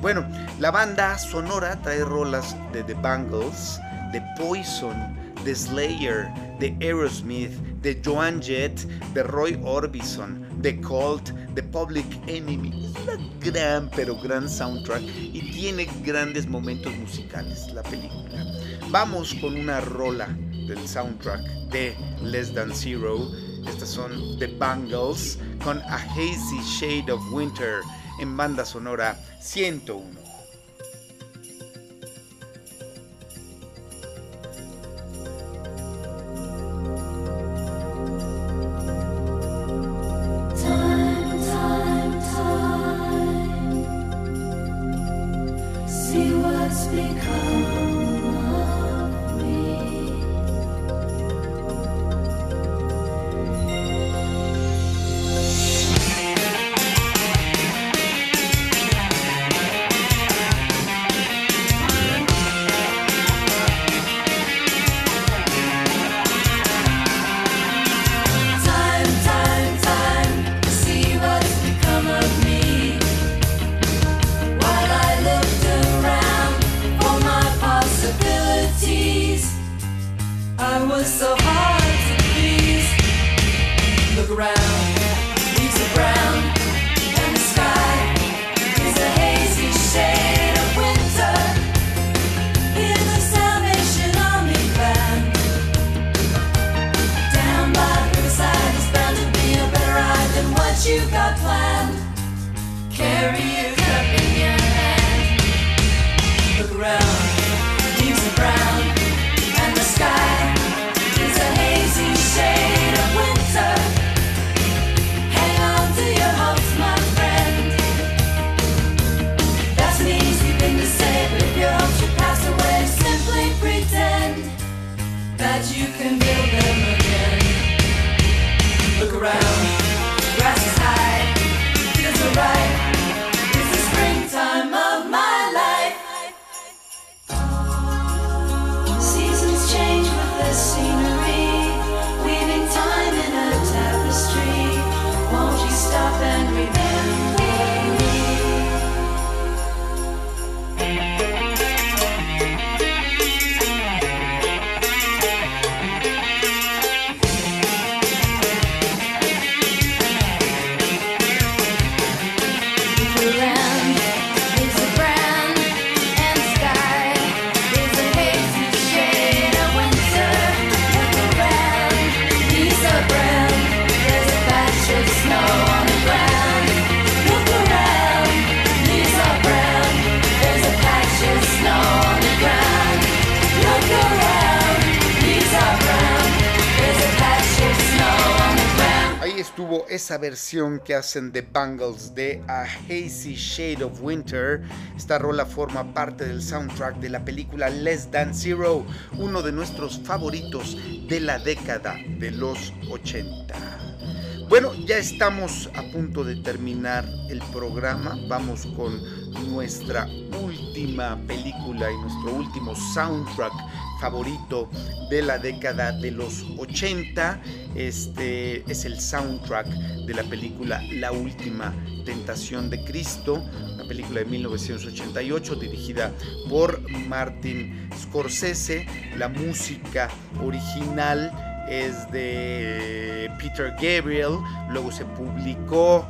Bueno, la banda sonora trae rolas de The Bangles, de Poison, de Slayer, de Aerosmith, de Joan Jett, de Roy Orbison, de Cult, de Public Enemy. Es una gran, pero gran soundtrack y tiene grandes momentos musicales la película. Vamos con una rola del soundtrack de Less Than Zero. Estas son The Bangles con A Hazy Shade of Winter en banda sonora 101. Esa versión que hacen The Bangles de A Hazy Shade of Winter. Esta rola forma parte del soundtrack de la película Less Than Zero, uno de nuestros favoritos de la década de los 80. Bueno, ya estamos a punto de terminar el programa. Vamos con nuestra última película y nuestro último soundtrack favorito de la década de los 80. Este es el soundtrack de la película La última tentación de Cristo, una película de 1988 dirigida por Martin Scorsese. La música original es de Peter Gabriel, luego se publicó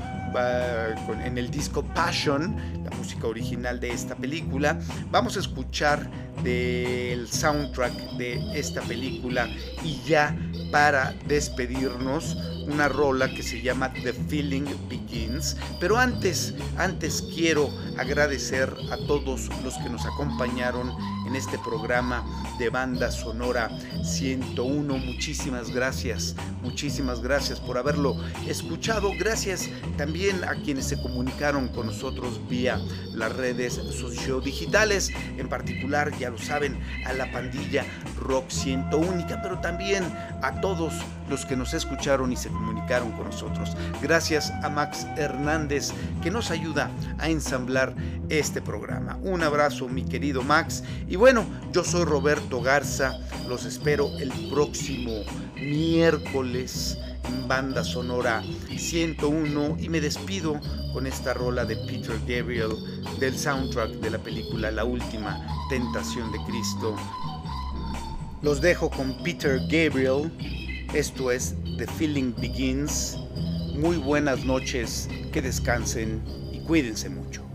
con- en el disco Passion, la música original de esta película. Vamos a escuchar del soundtrack de esta película y ya para despedirnos una rola que se llama The Feeling Begins. Pero antes, antes quiero agradecer a todos los que nos acompañaron en este programa de banda sonora 101. Muchísimas gracias, muchísimas gracias por haberlo escuchado. Gracias también a quienes se comunicaron con nosotros vía las redes sociodigitales, en particular, ya lo saben, a la pandilla Rock 101, pero también a todos los que nos escucharon y se comunicaron con nosotros. Gracias a Max Hernández que nos ayuda a ensamblar este programa. Un abrazo mi querido Max y bueno, yo soy Roberto Garza, los espero el próximo miércoles banda sonora 101 y me despido con esta rola de Peter Gabriel del soundtrack de la película La Última Tentación de Cristo. Los dejo con Peter Gabriel, esto es The Feeling Begins. Muy buenas noches, que descansen y cuídense mucho.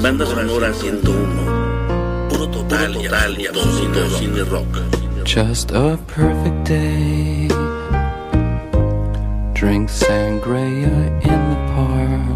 Banda sonora 101. Puro total, total y absoluto cine rock. Just a perfect day. drink sangria in the park.